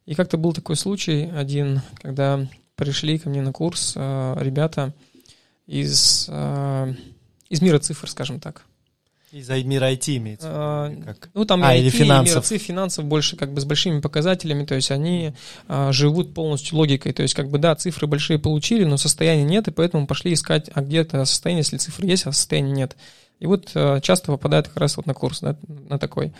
и как-то был такой случай один, когда пришли ко мне на курс а, ребята из, а, из мира цифр, скажем так. Из-за мира IT имеется? А, как? Ну, там а, IT, или финансов. мира цифр, финансов больше как бы с большими показателями, то есть они а, живут полностью логикой, то есть как бы да, цифры большие получили, но состояния нет, и поэтому пошли искать, а где-то состояние, если цифры есть, а состояния нет. И вот э, часто попадают как раз вот на курс, да, на такой.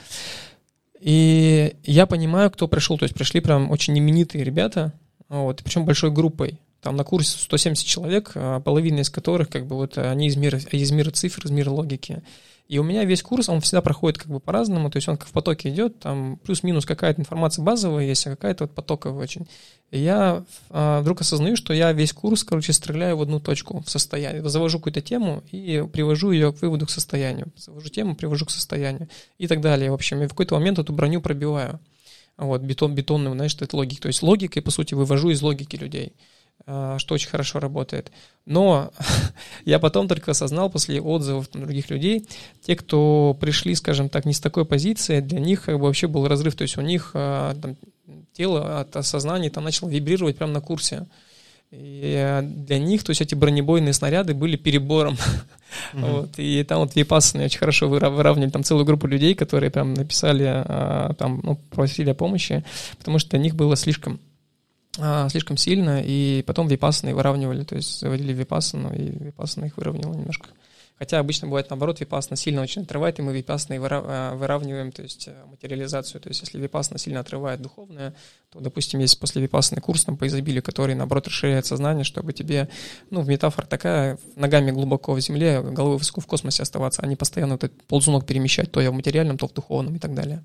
И я понимаю, кто пришел, то есть пришли прям очень именитые ребята, вот, причем большой группой. Там на курсе 170 человек, а половина из которых, как бы, вот они из мира, из мира цифр, из мира логики. И у меня весь курс, он всегда проходит как бы по-разному, то есть он как в потоке идет, там плюс-минус какая-то информация базовая есть, а какая-то вот потоковая очень. И я а, вдруг осознаю, что я весь курс, короче, стреляю в одну точку, в состояние. Завожу какую-то тему и привожу ее к выводу к состоянию. Завожу тему, привожу к состоянию и так далее. В общем, я в какой-то момент эту броню пробиваю. Вот, бетон, бетонный, знаешь, это логика. То есть логикой, по сути, вывожу из логики людей, что очень хорошо работает. Но я потом только осознал после отзывов других людей, те, кто пришли, скажем так, не с такой позиции, для них как бы вообще был разрыв. То есть у них а, там, тело от осознания там начало вибрировать прямо на курсе. И для них, то есть эти бронебойные снаряды были перебором. Mm-hmm. вот, и там вот Випассаны очень хорошо выравнивали там целую группу людей, которые прям написали, а, там, ну, просили о помощи, потому что для них было слишком а, слишком сильно, и потом Випассаны выравнивали, то есть заводили Випассану, и Випассана их выровняла немножко. Хотя обычно бывает наоборот, випасна сильно очень отрывает, и мы випасной э, выравниваем, то есть э, материализацию. То есть если випасна сильно отрывает духовное, то, допустим, есть после випасный курс там, по изобилию, который, наоборот, расширяет сознание, чтобы тебе, ну, метафора такая, ногами глубоко в земле, головой высоко в космосе оставаться, а не постоянно этот ползунок перемещать, то я в материальном, то в духовном и так далее.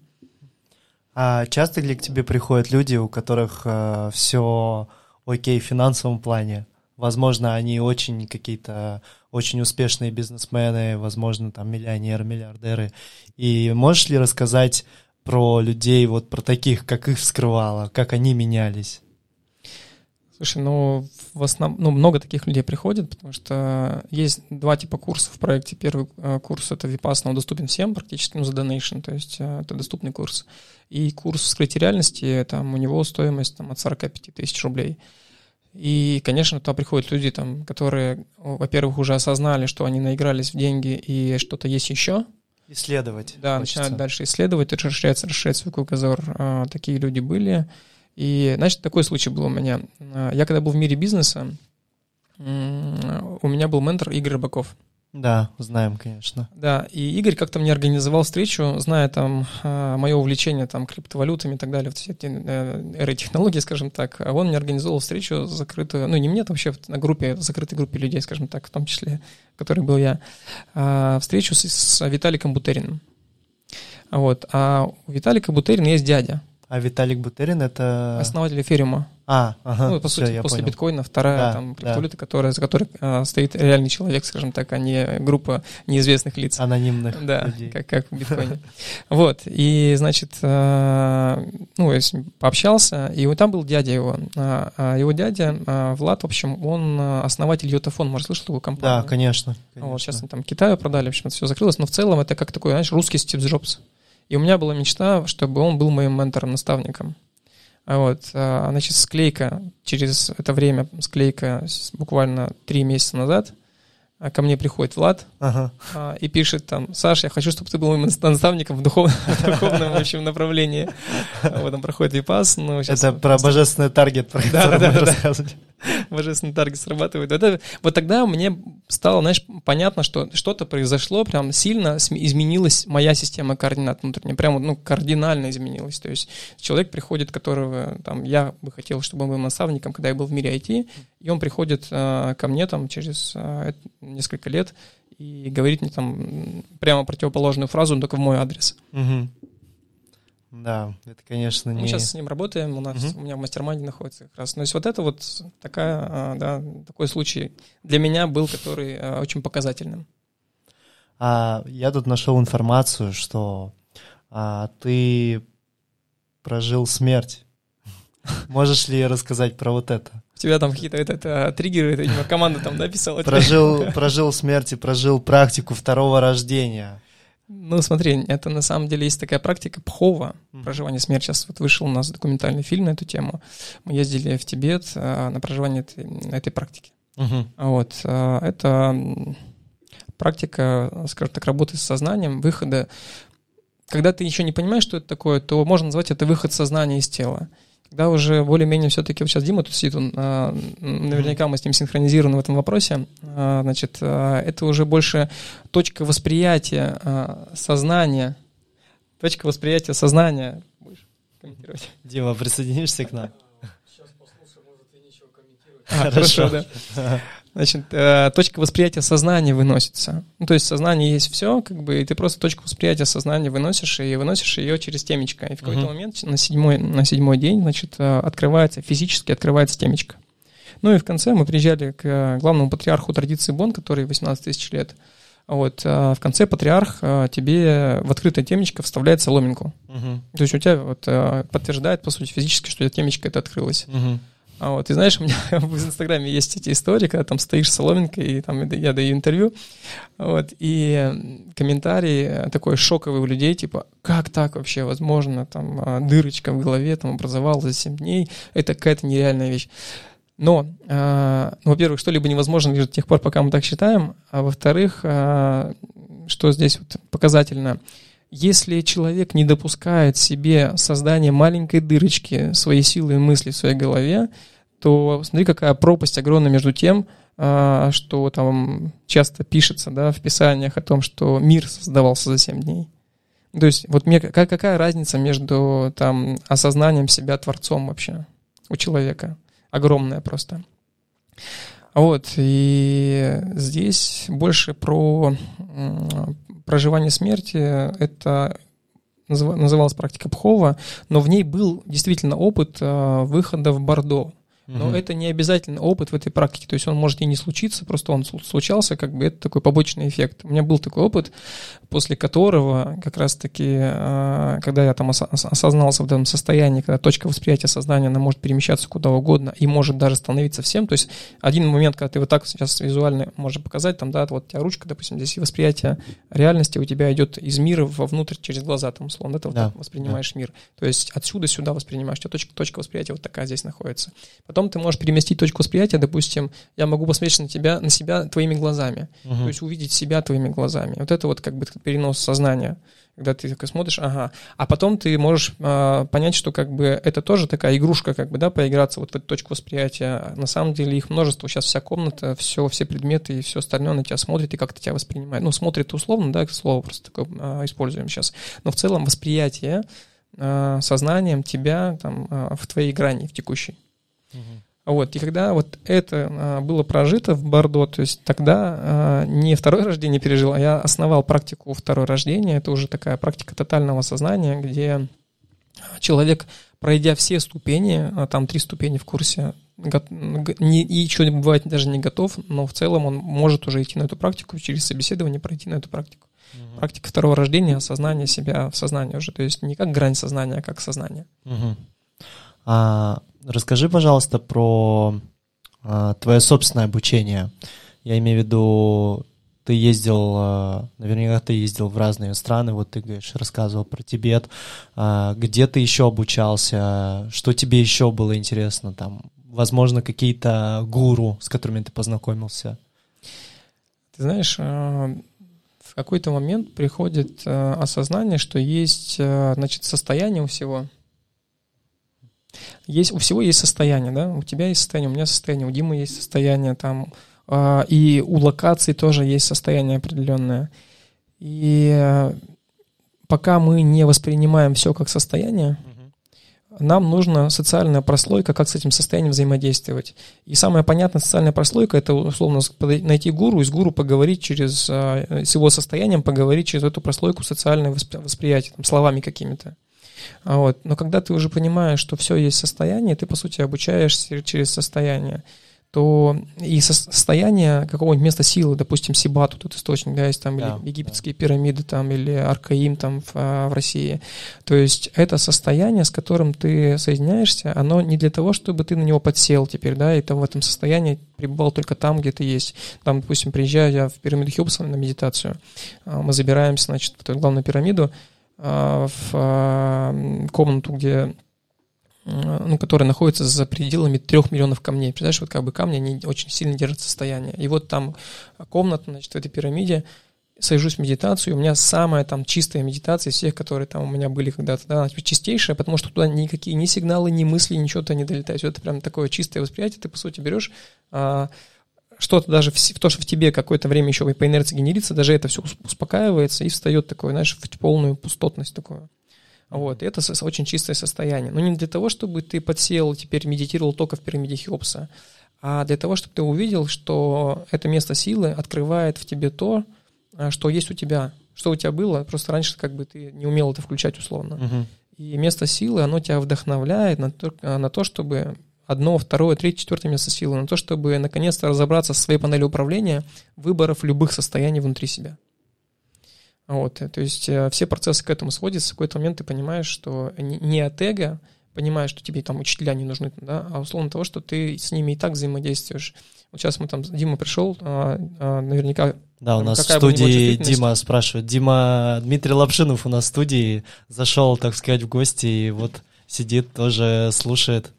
А часто ли к тебе приходят люди, у которых э, все окей в финансовом плане? Возможно, они очень какие-то очень успешные бизнесмены, возможно, там миллионеры, миллиардеры. И можешь ли рассказать про людей, вот про таких, как их вскрывало, как они менялись? Слушай, ну, в основном, ну, много таких людей приходит, потому что есть два типа курсов в проекте. Первый э, курс — это Vipassana, он доступен всем практически, ну, за donation, то есть э, это доступный курс. И курс вскрытия реальности, там, у него стоимость там, от 45 тысяч рублей. И, конечно, туда приходят люди, там, которые, во-первых, уже осознали, что они наигрались в деньги и что-то есть еще. Исследовать. Да, хочется. начинают дальше исследовать, расширяться, расширять свой кругозор. А, такие люди были. И, значит, такой случай был у меня. А, я когда был в мире бизнеса, у меня был ментор Игорь Рыбаков. Да, знаем, конечно. Да, и Игорь как-то мне организовал встречу, зная там а, мое увлечение там криптовалютами и так далее, все эти эры технологий, скажем так, а он мне организовал встречу закрытую, ну не мне, там вообще на группе, закрытой группе людей, скажем так, в том числе, в которой был я, а, встречу с, с Виталиком Бутериным. Вот, а у Виталика Бутерина есть дядя. А Виталик Бутерин это... Основатель эфириума. А, ага, ну, по все, сути, после понял. биткоина вторая да, там криптовалюта, да. которая, за которой а, стоит реальный человек, скажем так, а не группа неизвестных лиц. Анонимных Да, людей. Как, как в биткоине. Вот, и, значит, а, ну, я с ним пообщался, и там был дядя его. А, а его дядя, Влад, в общем, он основатель Йотафон, может, слышал такую компанию? Да, конечно. конечно. Вот, сейчас они там Китаю продали, в общем, это все закрылось, но в целом это как такой, знаешь, русский Стив Джобс. И у меня была мечта, чтобы он был моим ментором-наставником. Вот, а, значит, склейка, через это время, склейка буквально три месяца назад, а ко мне приходит Влад ага. а, и пишет там, Саш, я хочу, чтобы ты был моим наставником в духовном, в духовном в общем, направлении. Вот там проходит випас. Ну, Это про божественный таргет, про да, да, да, да. Божественный таргет срабатывает. Это, вот тогда мне стало, знаешь, понятно, что что-то произошло, прям сильно изменилась моя система координат внутренняя, прям ну, кардинально изменилась. То есть человек приходит, которого там я бы хотел, чтобы он был наставником, когда я был в мире IT, и он приходит э, ко мне там через э, несколько лет и говорит мне там прямо противоположную фразу, но только в мой адрес. Угу. Да, это, конечно, не... Мы сейчас с ним работаем, у нас, угу. у меня в mastermind е находится как раз. То есть вот это вот такая, а, да, такой случай для меня был, который а, очень показательным. А, я тут нашел информацию, что а, ты прожил смерть. Можешь ли рассказать про вот это? У тебя там какие-то это, это, триггеры, видимо, команда там написала. Прожил, прожил смерть и прожил практику второго рождения. Ну, смотри, это на самом деле есть такая практика Пхова, проживание смерти. Сейчас вот вышел у нас документальный фильм на эту тему. Мы ездили в Тибет а, на проживание этой, этой практики. Uh-huh. Вот. А, это практика, скажем так, работы с сознанием, выхода. Когда ты еще не понимаешь, что это такое, то можно назвать это выход сознания из тела когда уже более-менее все-таки, вот сейчас Дима тут сидит, он, а, наверняка мы с ним синхронизированы в этом вопросе, а, значит, а, это уже больше точка восприятия сознания, точка восприятия сознания. Будешь комментировать? Дима, присоединишься к нам? Сейчас послушаю, может, и ничего комментировать. Хорошо, да. Значит, э, точка восприятия сознания выносится. Ну, то есть сознание есть все, как бы, и ты просто точку восприятия сознания выносишь, и выносишь ее через темечко. И в какой-то uh-huh. момент на седьмой, на седьмой день, значит, э, открывается, физически открывается темечко. Ну и в конце мы приезжали к главному патриарху традиции Бон, который 18 тысяч лет. Вот, в конце патриарх тебе в открытое темечко вставляет соломинку. Мгм. То есть у тебя вот подтверждает, по сути, физически, что у тебя темечко это открылось. Мгм. А вот, и знаешь, у меня в Инстаграме есть эти истории, когда там стоишь с соломинкой, и там я даю интервью, вот, и комментарий такой шоковый у людей, типа, как так вообще возможно, там, а, дырочка в голове там образовалась за 7 дней, это какая-то нереальная вещь. Но, ну, во-первых, что-либо невозможно лишь до тех пор, пока мы так считаем, а во-вторых, а, что здесь вот показательно, если человек не допускает себе создания маленькой дырочки своей силы и мысли в своей голове, то смотри, какая пропасть огромная между тем, а, что там часто пишется да, в писаниях о том, что мир создавался за 7 дней. То есть вот мне, какая, какая разница между там, осознанием себя творцом вообще у человека? Огромная просто. Вот, и здесь больше про проживание смерти. Это называ- называлась практика Пхова, но в ней был действительно опыт а, выхода в Бордо. Но Мгм. это не обязательно опыт в этой практике, то есть он может и не случиться, просто он слу- случался, как бы это такой побочный эффект. У меня был такой опыт, после которого как раз-таки, а, когда я там осознался в этом состоянии, когда точка восприятия сознания, она может перемещаться куда угодно и может даже становиться всем, то есть один момент, когда ты вот так сейчас визуально можешь показать, там, да, вот у тебя ручка, допустим, здесь и восприятие реальности у тебя идет из мира вовнутрь через глаза, там, условно, это вот Да, воспринимаешь мир. То есть отсюда сюда воспринимаешь, у тебя точка, точка восприятия вот такая здесь находится. Потом ты можешь переместить точку восприятия, допустим, я могу посмотреть на тебя, на себя твоими глазами, Мгм. то есть увидеть себя твоими глазами. Вот это вот как бы перенос сознания, когда ты такой смотришь, ага, а потом ты можешь а, понять, что как бы это тоже такая игрушка, как бы, да, поиграться вот в эту точку восприятия. На самом деле их множество, сейчас вся комната, все, все предметы и все остальное на тебя смотрит и как-то тебя воспринимает. Ну, смотрит условно, да, слово просто такое а, используем сейчас. Но в целом восприятие а, сознанием тебя там а, в твоей грани, в текущей. Вот, и когда вот это а, было прожито в Бордо, то есть тогда а, не второе рождение пережил, а я основал практику второе рождение. Это уже такая практика тотального сознания, где человек, пройдя все ступени, а там три ступени в курсе, не, и еще бывает даже не готов, но в целом он может уже идти на эту практику, через собеседование пройти на эту практику. Мгм. Практика второго рождения, осознание себя в сознании уже, то есть не как грань сознания, а как сознание. Мгм. А, расскажи, пожалуйста, про а, твое собственное обучение. Я имею в виду, ты ездил, а, наверняка ты ездил в разные страны, вот ты говоришь, рассказывал про Тибет. А, где ты еще обучался? Что тебе еще было интересно? Там, возможно, какие-то гуру, с которыми ты познакомился? Ты знаешь, э, в какой-то момент приходит э, осознание, что есть, значит, состояние у всего. Есть, у всего есть состояние, да? У тебя есть состояние, у меня состояние, у Димы есть состояние, там, э, и у локаций тоже есть состояние определенное. И э, пока мы не воспринимаем все как состояние, нам нужна социальная прослойка, как с этим состоянием взаимодействовать. И самая понятная социальная прослойка это условно найти гуру и с гуру поговорить через, а, с его состоянием, поговорить через эту прослойку социальное воспри- восприятие, там, словами какими-то. А Вот. Но когда ты уже понимаешь, что все есть состояние, ты, по сути, обучаешься через состояние, то и со- состояние какого-нибудь места силы, допустим, Сибат, вот этот источник, да, есть там, Да, или египетские пирамиды там, или Аркаим там в, а, в России. То есть это состояние, с которым ты соединяешься, оно не для того, чтобы ты на него подсел теперь, да, и там в этом состоянии пребывал только там, где ты есть. Там, допустим, приезжаю я в пирамиду Хеопса на медитацию, а, мы забираемся, значит, в эту главную пирамиду, в а, комнату, где ну, которая находится за пределами трех миллионов камней. Представляешь, вот как бы камни, они очень сильно держат состояние. И вот там комната, значит, в этой пирамиде, сажусь в медитацию, у меня самая там чистая медитация из всех, которые там у меня были когда-то, да, она типа чистейшая, потому что туда никакие ни сигналы, ни мысли, ничего туда не долетает. Всё Это прям такое чистое восприятие, ты, по сути, берешь а, что-то даже в, то, что в тебе какое-то время еще по инерции генерится, даже это все успокаивается и встает такое, знаешь, в полную пустотность такую. Вот, и это очень чистое состояние. Но не для того, чтобы ты подсел, теперь медитировал только в пирамиде Хеопса, а для того, чтобы ты увидел, что это место силы открывает в тебе то, а, что есть у тебя, что у тебя было, просто раньше как бы ты не умел это включать условно. Мгм. И место силы, оно тебя вдохновляет на то, на то чтобы одно, второе, третье, четвертое место силы на то, чтобы наконец-то разобраться со своей панелью управления выборов любых состояний внутри себя. Вот, то есть э, все процессы к этому сводятся. В какой-то момент ты понимаешь, что не от эго, понимаешь, что тебе там учителя не нужны, да, а условно того, что ты с ними и так взаимодействуешь. Вот сейчас мы там, Дима пришел, а, а, наверняка... Да, у нас в студии Дима спрашивает. Дима, Дмитрий Лапшинов у нас в студии зашел, так сказать, в гости и вот сидит, тоже слушает.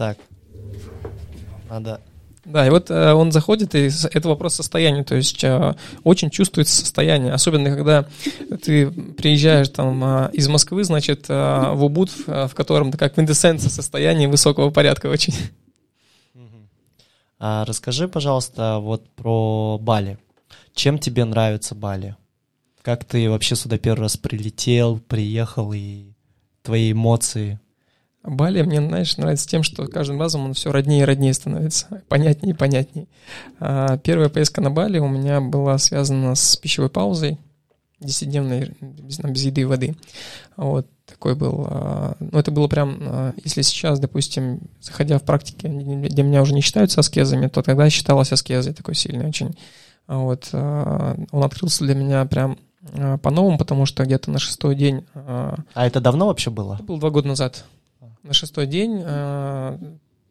Так, надо да, и вот э, он заходит, и это вопрос состояния, то есть э, очень чувствуется состояние, особенно когда ты приезжаешь там э, из Москвы, значит, э, в Убуд, в, в котором такая квинтэссенция состояния высокого порядка очень. А расскажи, пожалуйста, вот про Бали. Чем тебе нравится Бали? Как ты вообще сюда первый раз прилетел, приехал и твои эмоции? Бали мне, знаешь, нравится тем, что каждым разом он все роднее и роднее становится, понятнее и понятнее. А, первая поездка на Бали у меня была связана с пищевой паузой, десятидневной, без, без еды и воды. Вот такой был. А, ну, это было прям, а, если сейчас, допустим, заходя в практике, где меня уже не считаются аскезами, то тогда считалось аскезой такой сильный очень. Вот, он открылся для меня прям по-новому, потому что где-то на шестой день... А это давно вообще было? Это было два года назад на шестой день э,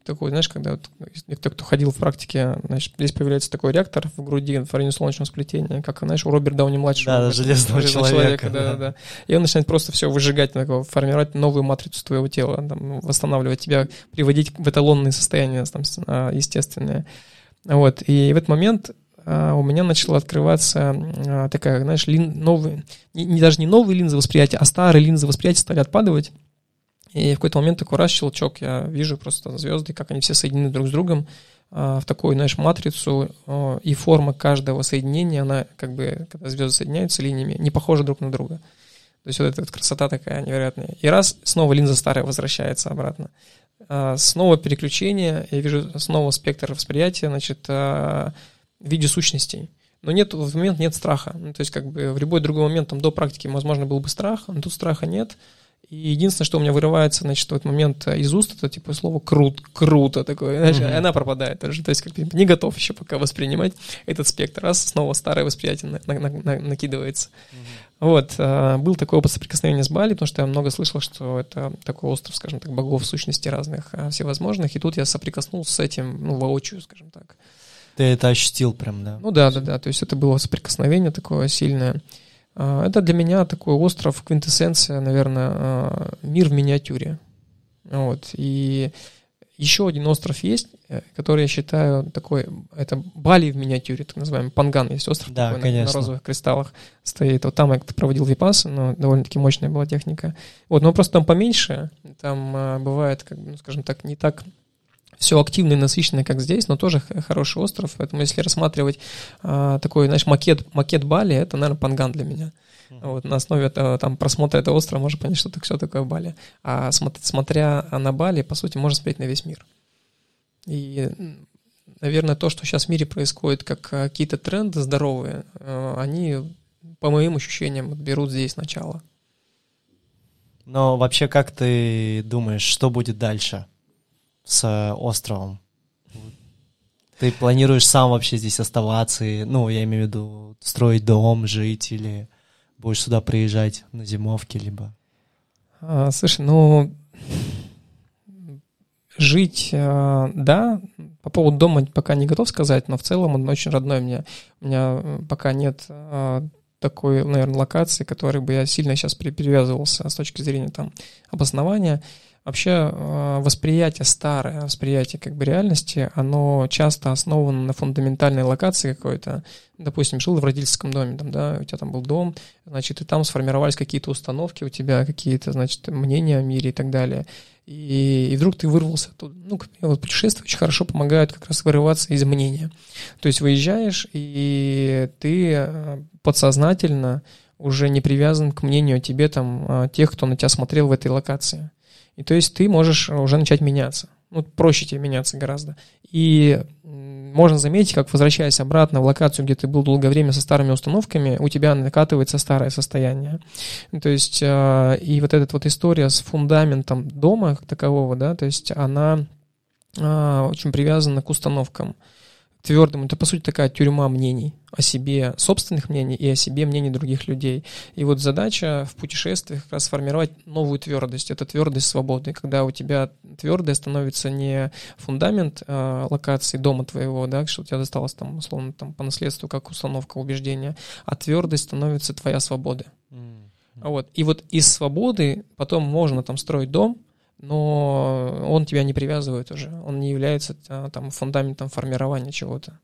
такой, знаешь, когда вот, кто, кто ходил в практике, значит, здесь появляется такой реактор в груди в районе солнечного сплетения, как, знаешь, у Роберта Дауни-младшего. Да, железного, железного человека. человека да, да, да. И он начинает просто все выжигать, такого, формировать новую матрицу твоего тела, там, восстанавливать тебя, приводить в эталонные состояния там, а, естественные. Вот, и в этот момент а, у меня начала открываться а, такая, знаешь, лин, новые, не, не, даже не новые линзы восприятия, а старые линзы восприятия стали отпадывать. И в какой-то момент такой раз щелчок, я вижу просто звезды, как они все соединены друг с другом а, в такую, знаешь, матрицу, а, и форма каждого соединения, она как бы, когда звезды соединяются линиями, не похожа друг на друга. То есть вот эта вот красота такая невероятная. И раз, снова линза старая возвращается обратно. А, снова переключение, я вижу снова спектр восприятия, значит, в виде сущностей. Но нет, в момент нет страха. Ну, то есть как бы в любой другой момент там до практики, возможно, был бы страх, но тут страха нет. И единственное, что у меня вырывается, значит, в этот момент из уст, это типа слово крут, круто такое, знаешь, mm-hmm. она пропадает даже. То есть как не готов еще пока воспринимать этот спектр. Раз снова старое восприятие на, на, на, накидывается. Mm-hmm. Вот, а, был такой опыт соприкосновения с Бали, потому что я много слышал, что это такой остров, скажем так, богов сущности разных, а, всевозможных, и тут я соприкоснулся с этим, ну, воочию, скажем так. Ты это ощутил прям, да? Ну да, да, да, то есть это было соприкосновение такое сильное. А, это для меня такой остров, квинтэссенция, наверное, а, мир в миниатюре. Вот. И еще один остров есть, э, который я считаю такой, это Бали в миниатюре, так называемый Панган, есть остров да, такой на, на розовых кристаллах стоит. Вот там я проводил випасы, но довольно-таки мощная была техника. Вот, но просто там поменьше, там а, бывает, как, ну, скажем так, не так все активно и насыщенно, как здесь, но тоже хороший остров. Поэтому если рассматривать а, такой, знаешь, макет, макет Бали, это, наверное, Панган для меня. Вот, на основе этого, там, просмотра этого острова можно понять, что это все такое Бали. А смотря на Бали, по сути, можно смотреть на весь мир. И, наверное, то, что сейчас в мире происходит, как какие-то тренды здоровые, а, они, по моим ощущениям, берут здесь начало. Но вообще, как ты думаешь, что будет дальше? С островом? Ты планируешь сам вообще здесь оставаться, и, ну, я имею в виду, строить дом, жить, или будешь сюда приезжать на зимовки, либо... А, слушай, ну, жить, а, да, по поводу дома пока не готов сказать, но в целом он очень родной мне. У меня пока нет а, такой, наверное, локации, которой бы я сильно сейчас перевязывался с точки зрения там обоснования. Вообще э, восприятие старое, восприятие как бы реальности, оно часто основано на фундаментальной локации какой-то. Допустим, жил в родительском доме, там, да, у тебя там был дом, значит, и там сформировались какие-то установки у тебя, какие-то, значит, мнения о мире и так далее. И, и вдруг ты вырвался оттуда. Ну, вот путешествия очень хорошо помогают как раз вырываться из мнения. То есть выезжаешь, и ты э, подсознательно уже не привязан к мнению о тебе там тех, кто на тебя смотрел в этой локации. И то есть ты можешь уже начать меняться. Ну, проще тебе меняться гораздо. И можно заметить, как возвращаясь обратно в локацию, где ты был долгое время со старыми установками, у тебя накатывается старое состояние. То есть, э, и вот эта вот история с фундаментом дома как такового, да, то есть она э, очень привязана к установкам твердым. Это, по сути, такая тюрьма мнений о себе, собственных мнений и о себе мнений других людей. И вот задача в путешествиях как раз сформировать новую твердость. Это твердость свободы, когда у тебя твердое становится не фундамент э, локации дома твоего, да, что у тебя досталось там, условно, там, по наследству, как установка убеждения, а твердость становится твоя свобода. Mm-hmm. Вот. И вот из свободы потом можно там строить дом, но он тебя не привязывает уже, он не является а, там фундаментом формирования чего-то.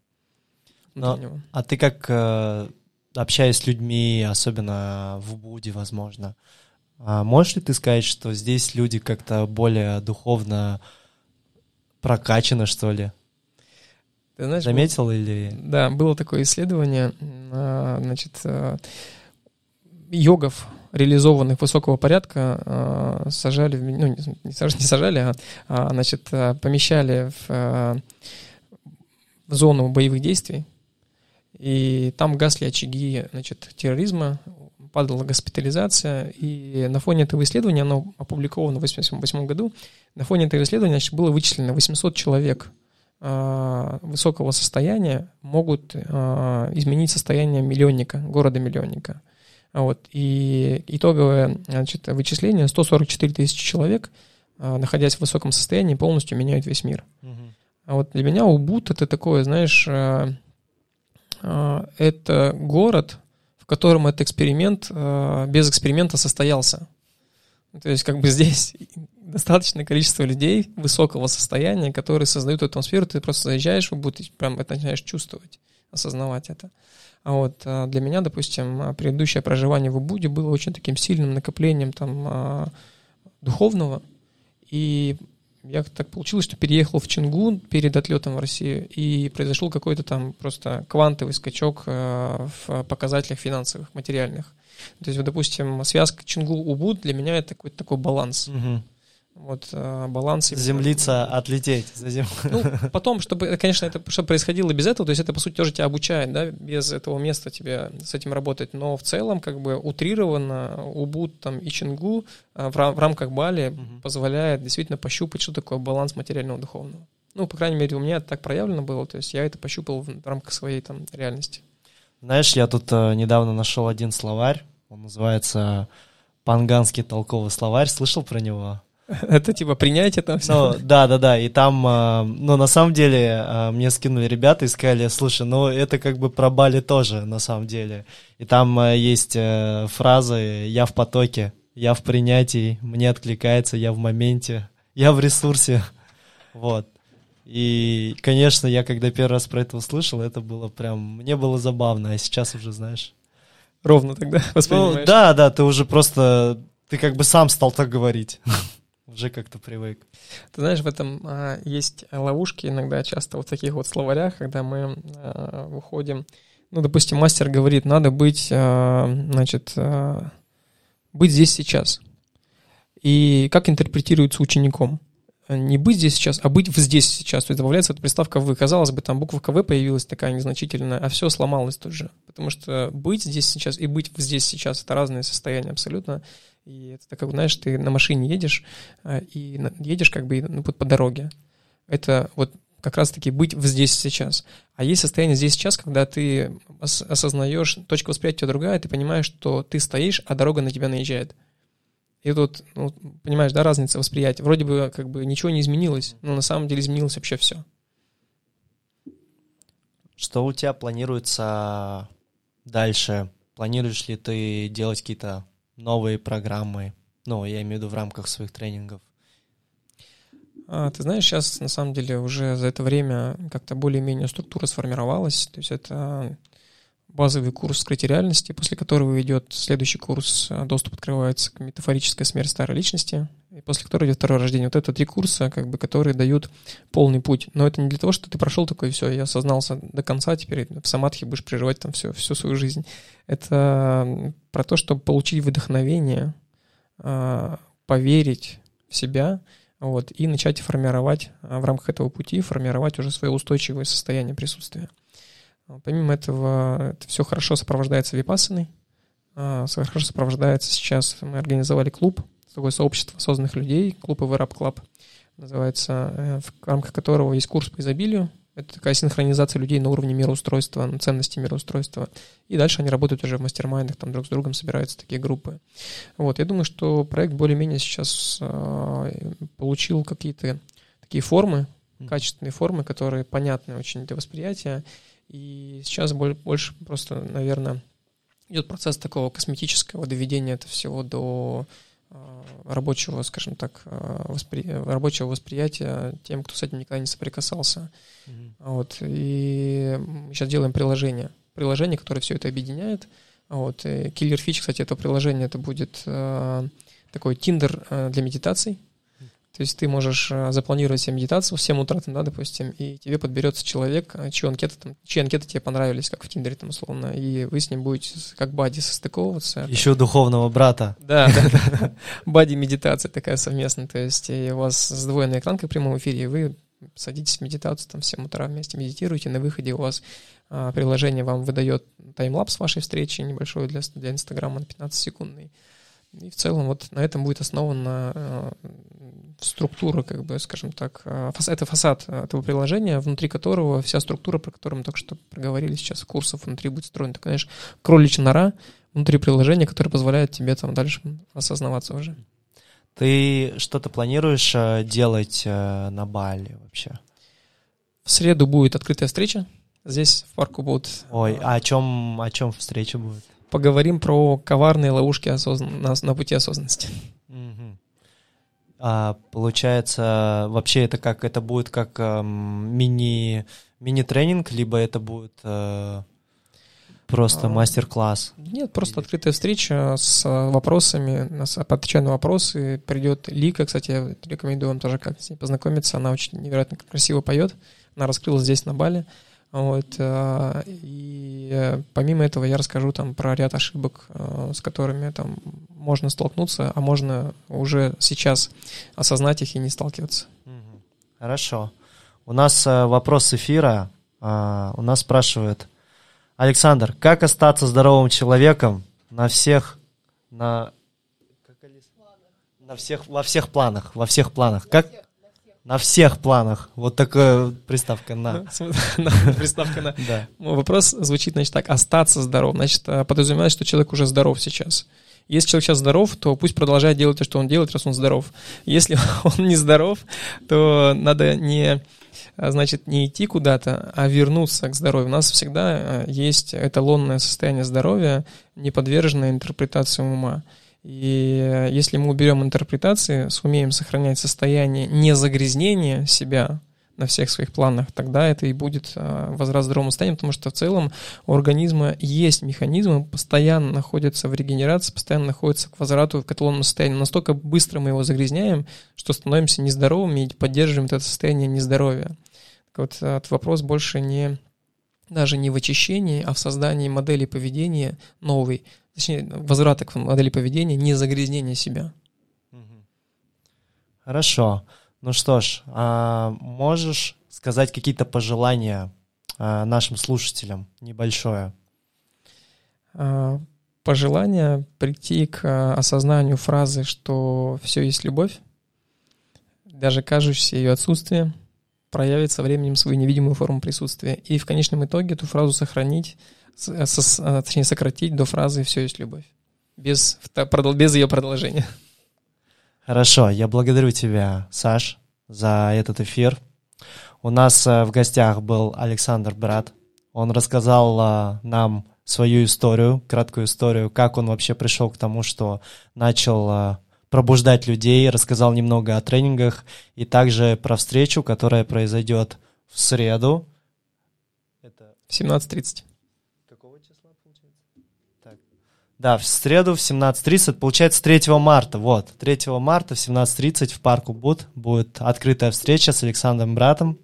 Но, а ты как э, общаясь с людьми, особенно в Буде, возможно, а можешь ли ты сказать, что здесь люди как-то более духовно прокачаны, что ли? Ты знаешь, Заметил был, или? Да, было такое исследование, а, значит, йогов реализованных высокого порядка э, сажали, ну, не, не сажали, а, а значит, э, помещали в, э, в зону боевых действий, и там гасли очаги значит, терроризма, падала госпитализация, и на фоне этого исследования, оно опубликовано в 1988 году, на фоне этого исследования значит, было вычислено 800 человек э, высокого состояния могут э, изменить состояние миллионника, города-миллионника. А вот, и итоговое значит, вычисление 144 тысячи человек, а, находясь в высоком состоянии, полностью меняют весь мир. Угу. А вот для меня Убуд это такое, знаешь, а, это город, в котором этот эксперимент без эксперимента состоялся. То есть как бы здесь достаточное количество людей высокого состояния, которые создают эту атмосферу, ты просто заезжаешь в Убуд и прям это начинаешь чувствовать, осознавать это. А вот а, для меня, допустим, а, предыдущее проживание в Убуде было очень таким сильным накоплением там а, духовного. И я так получилось, что переехал в Чингу перед отлетом в Россию, и произошел какой-то там просто квантовый скачок в показателях финансовых, материальных. То есть, вот, допустим, связка Чингу-Убуд для меня это какой-то такой баланс. Угу вот э, баланс. Землица, отлететь за землю. Ну, потом, чтобы, конечно, это чтобы происходило без этого, то есть это, по сути, тоже тебя обучает, да, без этого места тебе с этим работать, но в целом, как бы, утрированно Убуд там и Чингу э, в, в рамках Бали угу. позволяет действительно пощупать, что такое баланс материального духовного. Ну, по крайней мере, у меня это так проявлено было, то есть я это пощупал в, в рамках своей там реальности. Знаешь, я тут э, недавно нашел один словарь, он называется «Панганский толковый словарь», слышал про него? Это типа принятие там все. Ну, да, да, да. И там, а, ну, на самом деле, а, мне скинули ребята и сказали, слушай, ну, это как бы про Бали тоже, на самом деле. И там а, есть э, фразы «я в потоке», «я в принятии», «мне откликается», «я в моменте», «я в ресурсе». Вот. И, конечно, я когда первый раз про это услышал, это было прям, мне было забавно, а сейчас уже, знаешь... Ровно тогда воспринимаешь? Ну, да, да, ты уже просто, ты как бы сам стал так говорить уже как-то привык. Ты знаешь, в этом а, есть ловушки иногда, часто вот в таких вот словарях, когда мы а, выходим, ну, допустим, мастер говорит, надо быть, а, значит, а, быть здесь сейчас. И как интерпретируется учеником? Не быть здесь сейчас, а быть здесь сейчас. То есть добавляется эта приставка «вы». Казалось бы, там буква «КВ» появилась такая незначительная, а все сломалось тут же. Потому что быть здесь сейчас и быть здесь сейчас — это разные состояния абсолютно. И это как, знаешь, ты на машине едешь, а, и едешь как бы ну, по дороге. Это вот как раз-таки быть здесь сейчас. А есть состояние здесь сейчас, когда ты осознаешь, точка восприятия другая, ты понимаешь, что ты стоишь, а дорога на тебя наезжает. И тут, ну, понимаешь, да, разница восприятия. Вроде бы как бы ничего не изменилось, но на самом деле изменилось вообще все. Что у тебя планируется дальше? Планируешь ли ты делать какие-то новые программы? Ну, я имею в виду в рамках своих тренингов. А, ты знаешь, сейчас на самом деле уже за это время как-то более-менее структура сформировалась. То есть это базовый курс скрытия реальности, после которого идет следующий курс а, «Доступ открывается к метафорической смерти старой личности», и после которого идет второе рождение. Вот это три курса, как бы, которые дают полный путь. Но это не для того, что ты прошел такой, все, я осознался до конца, теперь в самадхи будешь переживать там все, всю свою жизнь. Это про то, чтобы получить вдохновение, а, поверить в себя, вот, и начать формировать в рамках этого пути, формировать уже свое устойчивое состояние присутствия. Помимо этого, это все хорошо сопровождается випассаной, хорошо сопровождается сейчас, мы организовали клуб, такое сообщество осознанных людей, клуб Everup Club называется, э, в рамках которого есть курс по изобилию, это такая синхронизация людей на уровне мироустройства, на ценности мироустройства. И дальше они работают уже в мастер-майндах, там друг с другом собираются такие группы. Вот, я думаю, что проект более-менее сейчас э, получил какие-то такие формы, качественные формы, которые понятны очень для восприятия. И сейчас больше просто, наверное, идет процесс такого косметического доведения этого всего до Э, рабочего, скажем так, э, воспри... рабочего восприятия тем, кто с этим никогда не соприкасался. Mm-hmm. Вот. И мы сейчас делаем приложение. Приложение, которое все это объединяет. Вот. И киллер фич, кстати, это приложение, это будет э, такой Тиндер э, для медитаций. То есть ты можешь э, запланировать себе медитацию в 7 утра, там, да, допустим, и тебе подберется человек, э, чьи анкеты, там, чьи анкеты тебе понравились, как в Тиндере, там, условно, и вы с ним будете как бади состыковываться. Еще духовного брата. Да, да, да. Бади медитация такая совместная, то есть у вас сдвоенная экранка в прямом эфире, и вы садитесь в медитацию, там, в 7 утра вместе медитируете, на выходе у вас а, приложение вам выдает таймлапс вашей встречи небольшой для, для Инстаграма на 15 секундный. И в целом вот на этом будет основана э, структура, как бы, скажем так, э, это фасад этого приложения, внутри которого вся структура, про которую мы только что проговорили сейчас, курсов внутри будет строена, так, конечно, кроличья нора внутри приложения, которое позволяет тебе там дальше осознаваться уже. Ты что-то планируешь э, делать на Бали вообще? В среду будет открытая встреча. Здесь в парку будут... Ой, а о чем, о чем встреча будет? Поговорим про коварные ловушки осозн... на, на пути осознанности. А, получается, вообще это как это будет как эм, мини мини тренинг, либо это будет э, просто а, мастер-класс? Нет, просто открытая встреча с вопросами, нас отвечаю на вопросы. Придет Лика, кстати, я рекомендую вам тоже как с ней познакомиться. Она очень невероятно красиво поет. Она раскрылась здесь на Бали. Вот, э, и э, помимо этого я расскажу там про ряд ошибок, э, с которыми там можно столкнуться, а можно уже сейчас осознать их и не сталкиваться. Хорошо. У нас вопрос эфира. У нас спрашивают, Александр, как остаться здоровым человеком на всех, на, на всех, во всех планах, во всех планах? Как, на всех планах. Вот такая приставка на. Приставка на. Да. Вопрос звучит, значит, так, остаться здоров. Значит, э, подразумевает, что человек уже здоров сейчас. Если человек сейчас здоров, то пусть продолжает делать то, что он делает, раз он здоров. Если он не здоров, то надо не э, значит, не идти куда-то, а вернуться к здоровью. У нас всегда э, есть эталонное состояние здоровья, не подверженное интерпретации ума. И если мы уберем интерпретации, сумеем сохранять состояние незагрязнения себя на всех своих планах, тогда это и будет а, возврат здоровому состоянию, потому что в целом у организма есть механизмы, постоянно находятся в регенерации, постоянно находятся к возврату к эталонному состоянию. Настолько быстро мы его загрязняем, что становимся нездоровыми и поддерживаем это состояние нездоровья. Так вот, этот вопрос больше не даже не в очищении, а в создании модели поведения новой, точнее, возврата к модели поведения, не загрязнения себя. Хорошо. Ну что ж, а можешь сказать какие-то пожелания а, нашим слушателям небольшое? А, пожелание прийти к осознанию фразы, что все есть любовь, даже кажущееся ее отсутствие, проявит со временем свою невидимую форму присутствия. И в конечном итоге эту фразу сохранить Э, э, точнее, сократить до фразы «все есть любовь», без, без ее продолжения. Хорошо, я благодарю тебя, Саш, за этот эфир. У нас э, в гостях был Александр Брат. Он рассказал нам свою историю, краткую историю, как он вообще пришел к тому, что начал пробуждать людей, рассказал немного о тренингах и также про встречу, которая произойдет в среду. Это... В 17.30. Да, в среду в 17.30, получается 3 марта, вот, 3 марта в 17.30 в парку Буд будет открытая встреча с Александром Братом.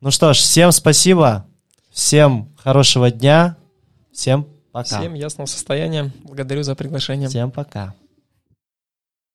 Ну что ж, всем спасибо, всем хорошего дня, всем пока. Всем ясного состояния, благодарю за приглашение. Всем пока.